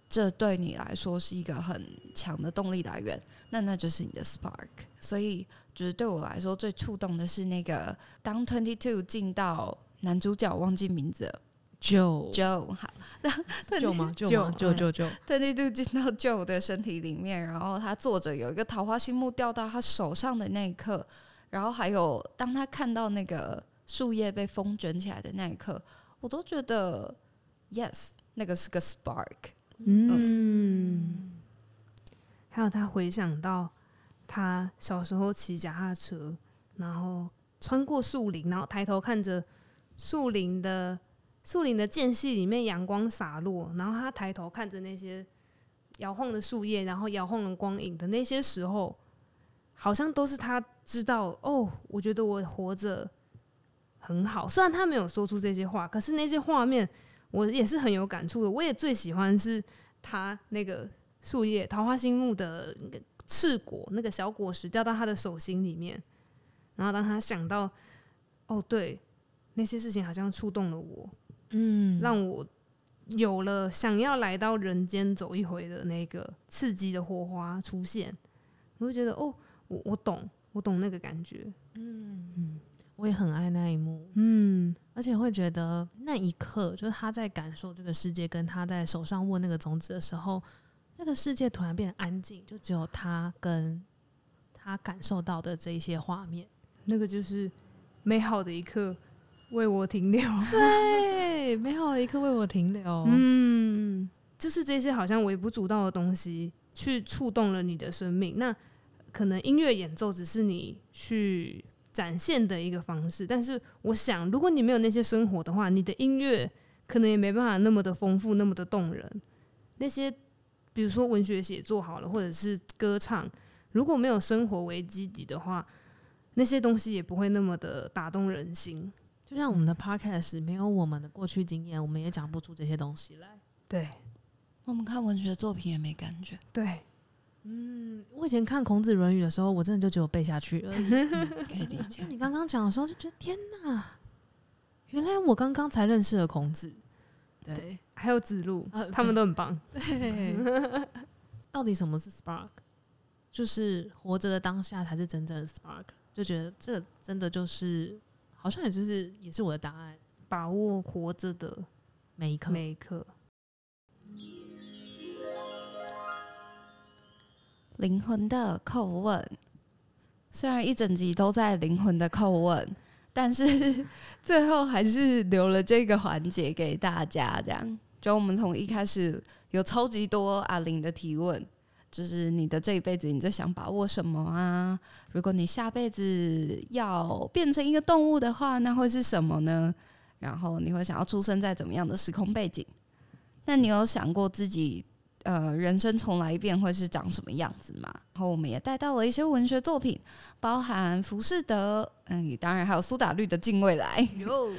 Speaker 1: 这对你来说是一个很强的动力来源，那那就是你的 spark。所以，就是对我来说最触动的是那个当 Twenty Two 进到男主角忘记名字了。
Speaker 2: Joe
Speaker 1: Joe 好
Speaker 2: ，Joe 吗？Joe 吗？Joe Joe Joe，
Speaker 1: 对，那度进到 Joe 的身体里面，然后他坐着有一个桃花心木掉到他手上的那一刻，然后还有当他看到那个树叶被风卷起来的那一刻，我都觉得 Yes，那个是个 Spark。
Speaker 3: 嗯，嗯，还有他回想到他小时候骑脚踏车，然后穿过树林，然后抬头看着树林的。树林的间隙里面，阳光洒落，然后他抬头看着那些摇晃的树叶，然后摇晃的光影的那些时候，好像都是他知道哦。我觉得我活着很好，虽然他没有说出这些话，可是那些画面我也是很有感触的。我也最喜欢是他那个树叶桃花心木的那个赤果，那个小果实掉到他的手心里面，然后当他想到哦，对，那些事情好像触动了我。嗯，让我有了想要来到人间走一回的那个刺激的火花出现，我会觉得哦，我我懂，我懂那个感觉。
Speaker 2: 嗯嗯，我也很爱那一幕。嗯，而且会觉得那一刻，就是他在感受这个世界，跟他在手上握那个种子的时候，这个世界突然变得安静，就只有他跟他感受到的这一些画面，
Speaker 3: 那个就是美好的一刻。为我停留，
Speaker 2: 对，美好的一刻为我停留。
Speaker 3: 嗯，就是这些好像微不足道的东西，去触动了你的生命。那可能音乐演奏只是你去展现的一个方式，但是我想，如果你没有那些生活的话，你的音乐可能也没办法那么的丰富，那么的动人。那些比如说文学写作好了，或者是歌唱，如果没有生活为基底的话，那些东西也不会那么的打动人心。
Speaker 2: 就像我们的 podcast 没有我们的过去经验，我们也讲不出这些东西来。
Speaker 3: 对，
Speaker 1: 我们看文学作品也没感觉。
Speaker 3: 对，
Speaker 2: 嗯，我以前看孔子《论语》的时候，我真的就只有背下去而已。
Speaker 1: 嗯、可以理解。
Speaker 2: 你刚刚讲的时候，就觉得天哪，原来我刚刚才认识了孔子。对，
Speaker 3: 对还有子路，呃、他们都很棒。
Speaker 2: 对，到底什么是 spark？就是活着的当下才是真正的 spark。就觉得这真的就是。好像也就是也是我的答案，
Speaker 3: 把握活着的
Speaker 2: 每一刻，
Speaker 3: 每一刻。
Speaker 1: 灵魂的叩问，虽然一整集都在灵魂的叩问，但是 最后还是留了这个环节给大家。这样，就我们从一开始有超级多阿玲的提问。就是你的这一辈子，你最想把握什么啊？如果你下辈子要变成一个动物的话，那会是什么呢？然后你会想要出生在怎么样的时空背景？那你有想过自己呃人生重来一遍会是长什么样子吗？然后我们也带到了一些文学作品，包含浮士德，嗯，当然还有苏打绿的《近未来》，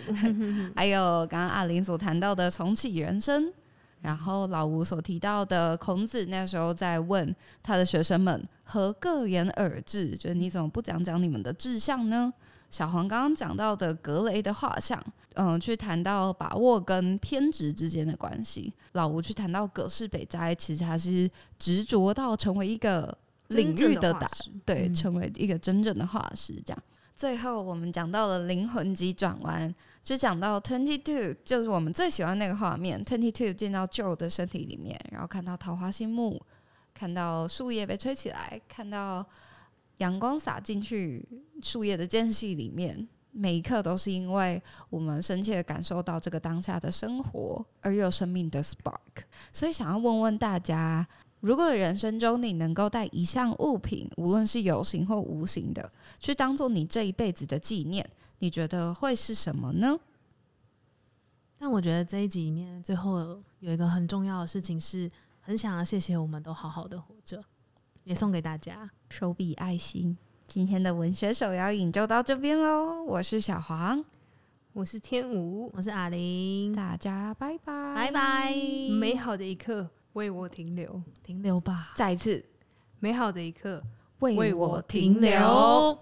Speaker 1: 还有刚刚阿玲所谈到的重启人生。然后老吴所提到的孔子那时候在问他的学生们“何各言尔志”，就是你怎么不讲讲你们的志向呢？小黄刚刚讲到的格雷的画像，嗯，去谈到把握跟偏执之间的关系。老吴去谈到葛饰北斋，其实他是执着到成为一个领域的大，对，成为一个真正的画师。这样，最后我们讲到了灵魂急转弯。就讲到 Twenty Two，就是我们最喜欢那个画面。Twenty Two 进到 Joe 的身体里面，然后看到桃花心木，看到树叶被吹起来，看到阳光洒进去树叶的间隙里面，每一刻都是因为我们深切感受到这个当下的生活，而有生命的 Spark。所以想要问问大家，如果人生中你能够带一项物品，无论是有形或无形的，去当做你这一辈子的纪念。你觉得会是什么呢？
Speaker 2: 但我觉得这一集里面最后有一个很重要的事情，是很想要谢谢我们都好好的活着，也送给大家
Speaker 1: 手笔爱心。今天的文学手摇影就到这边喽，我是小黄，
Speaker 3: 我是天武，
Speaker 2: 我是阿玲，
Speaker 1: 大家拜拜，
Speaker 2: 拜拜。
Speaker 3: 美好的一刻为我停留，
Speaker 2: 停留吧。
Speaker 1: 再一次，
Speaker 3: 美好的一刻
Speaker 1: 为
Speaker 3: 为
Speaker 1: 我。
Speaker 2: 停留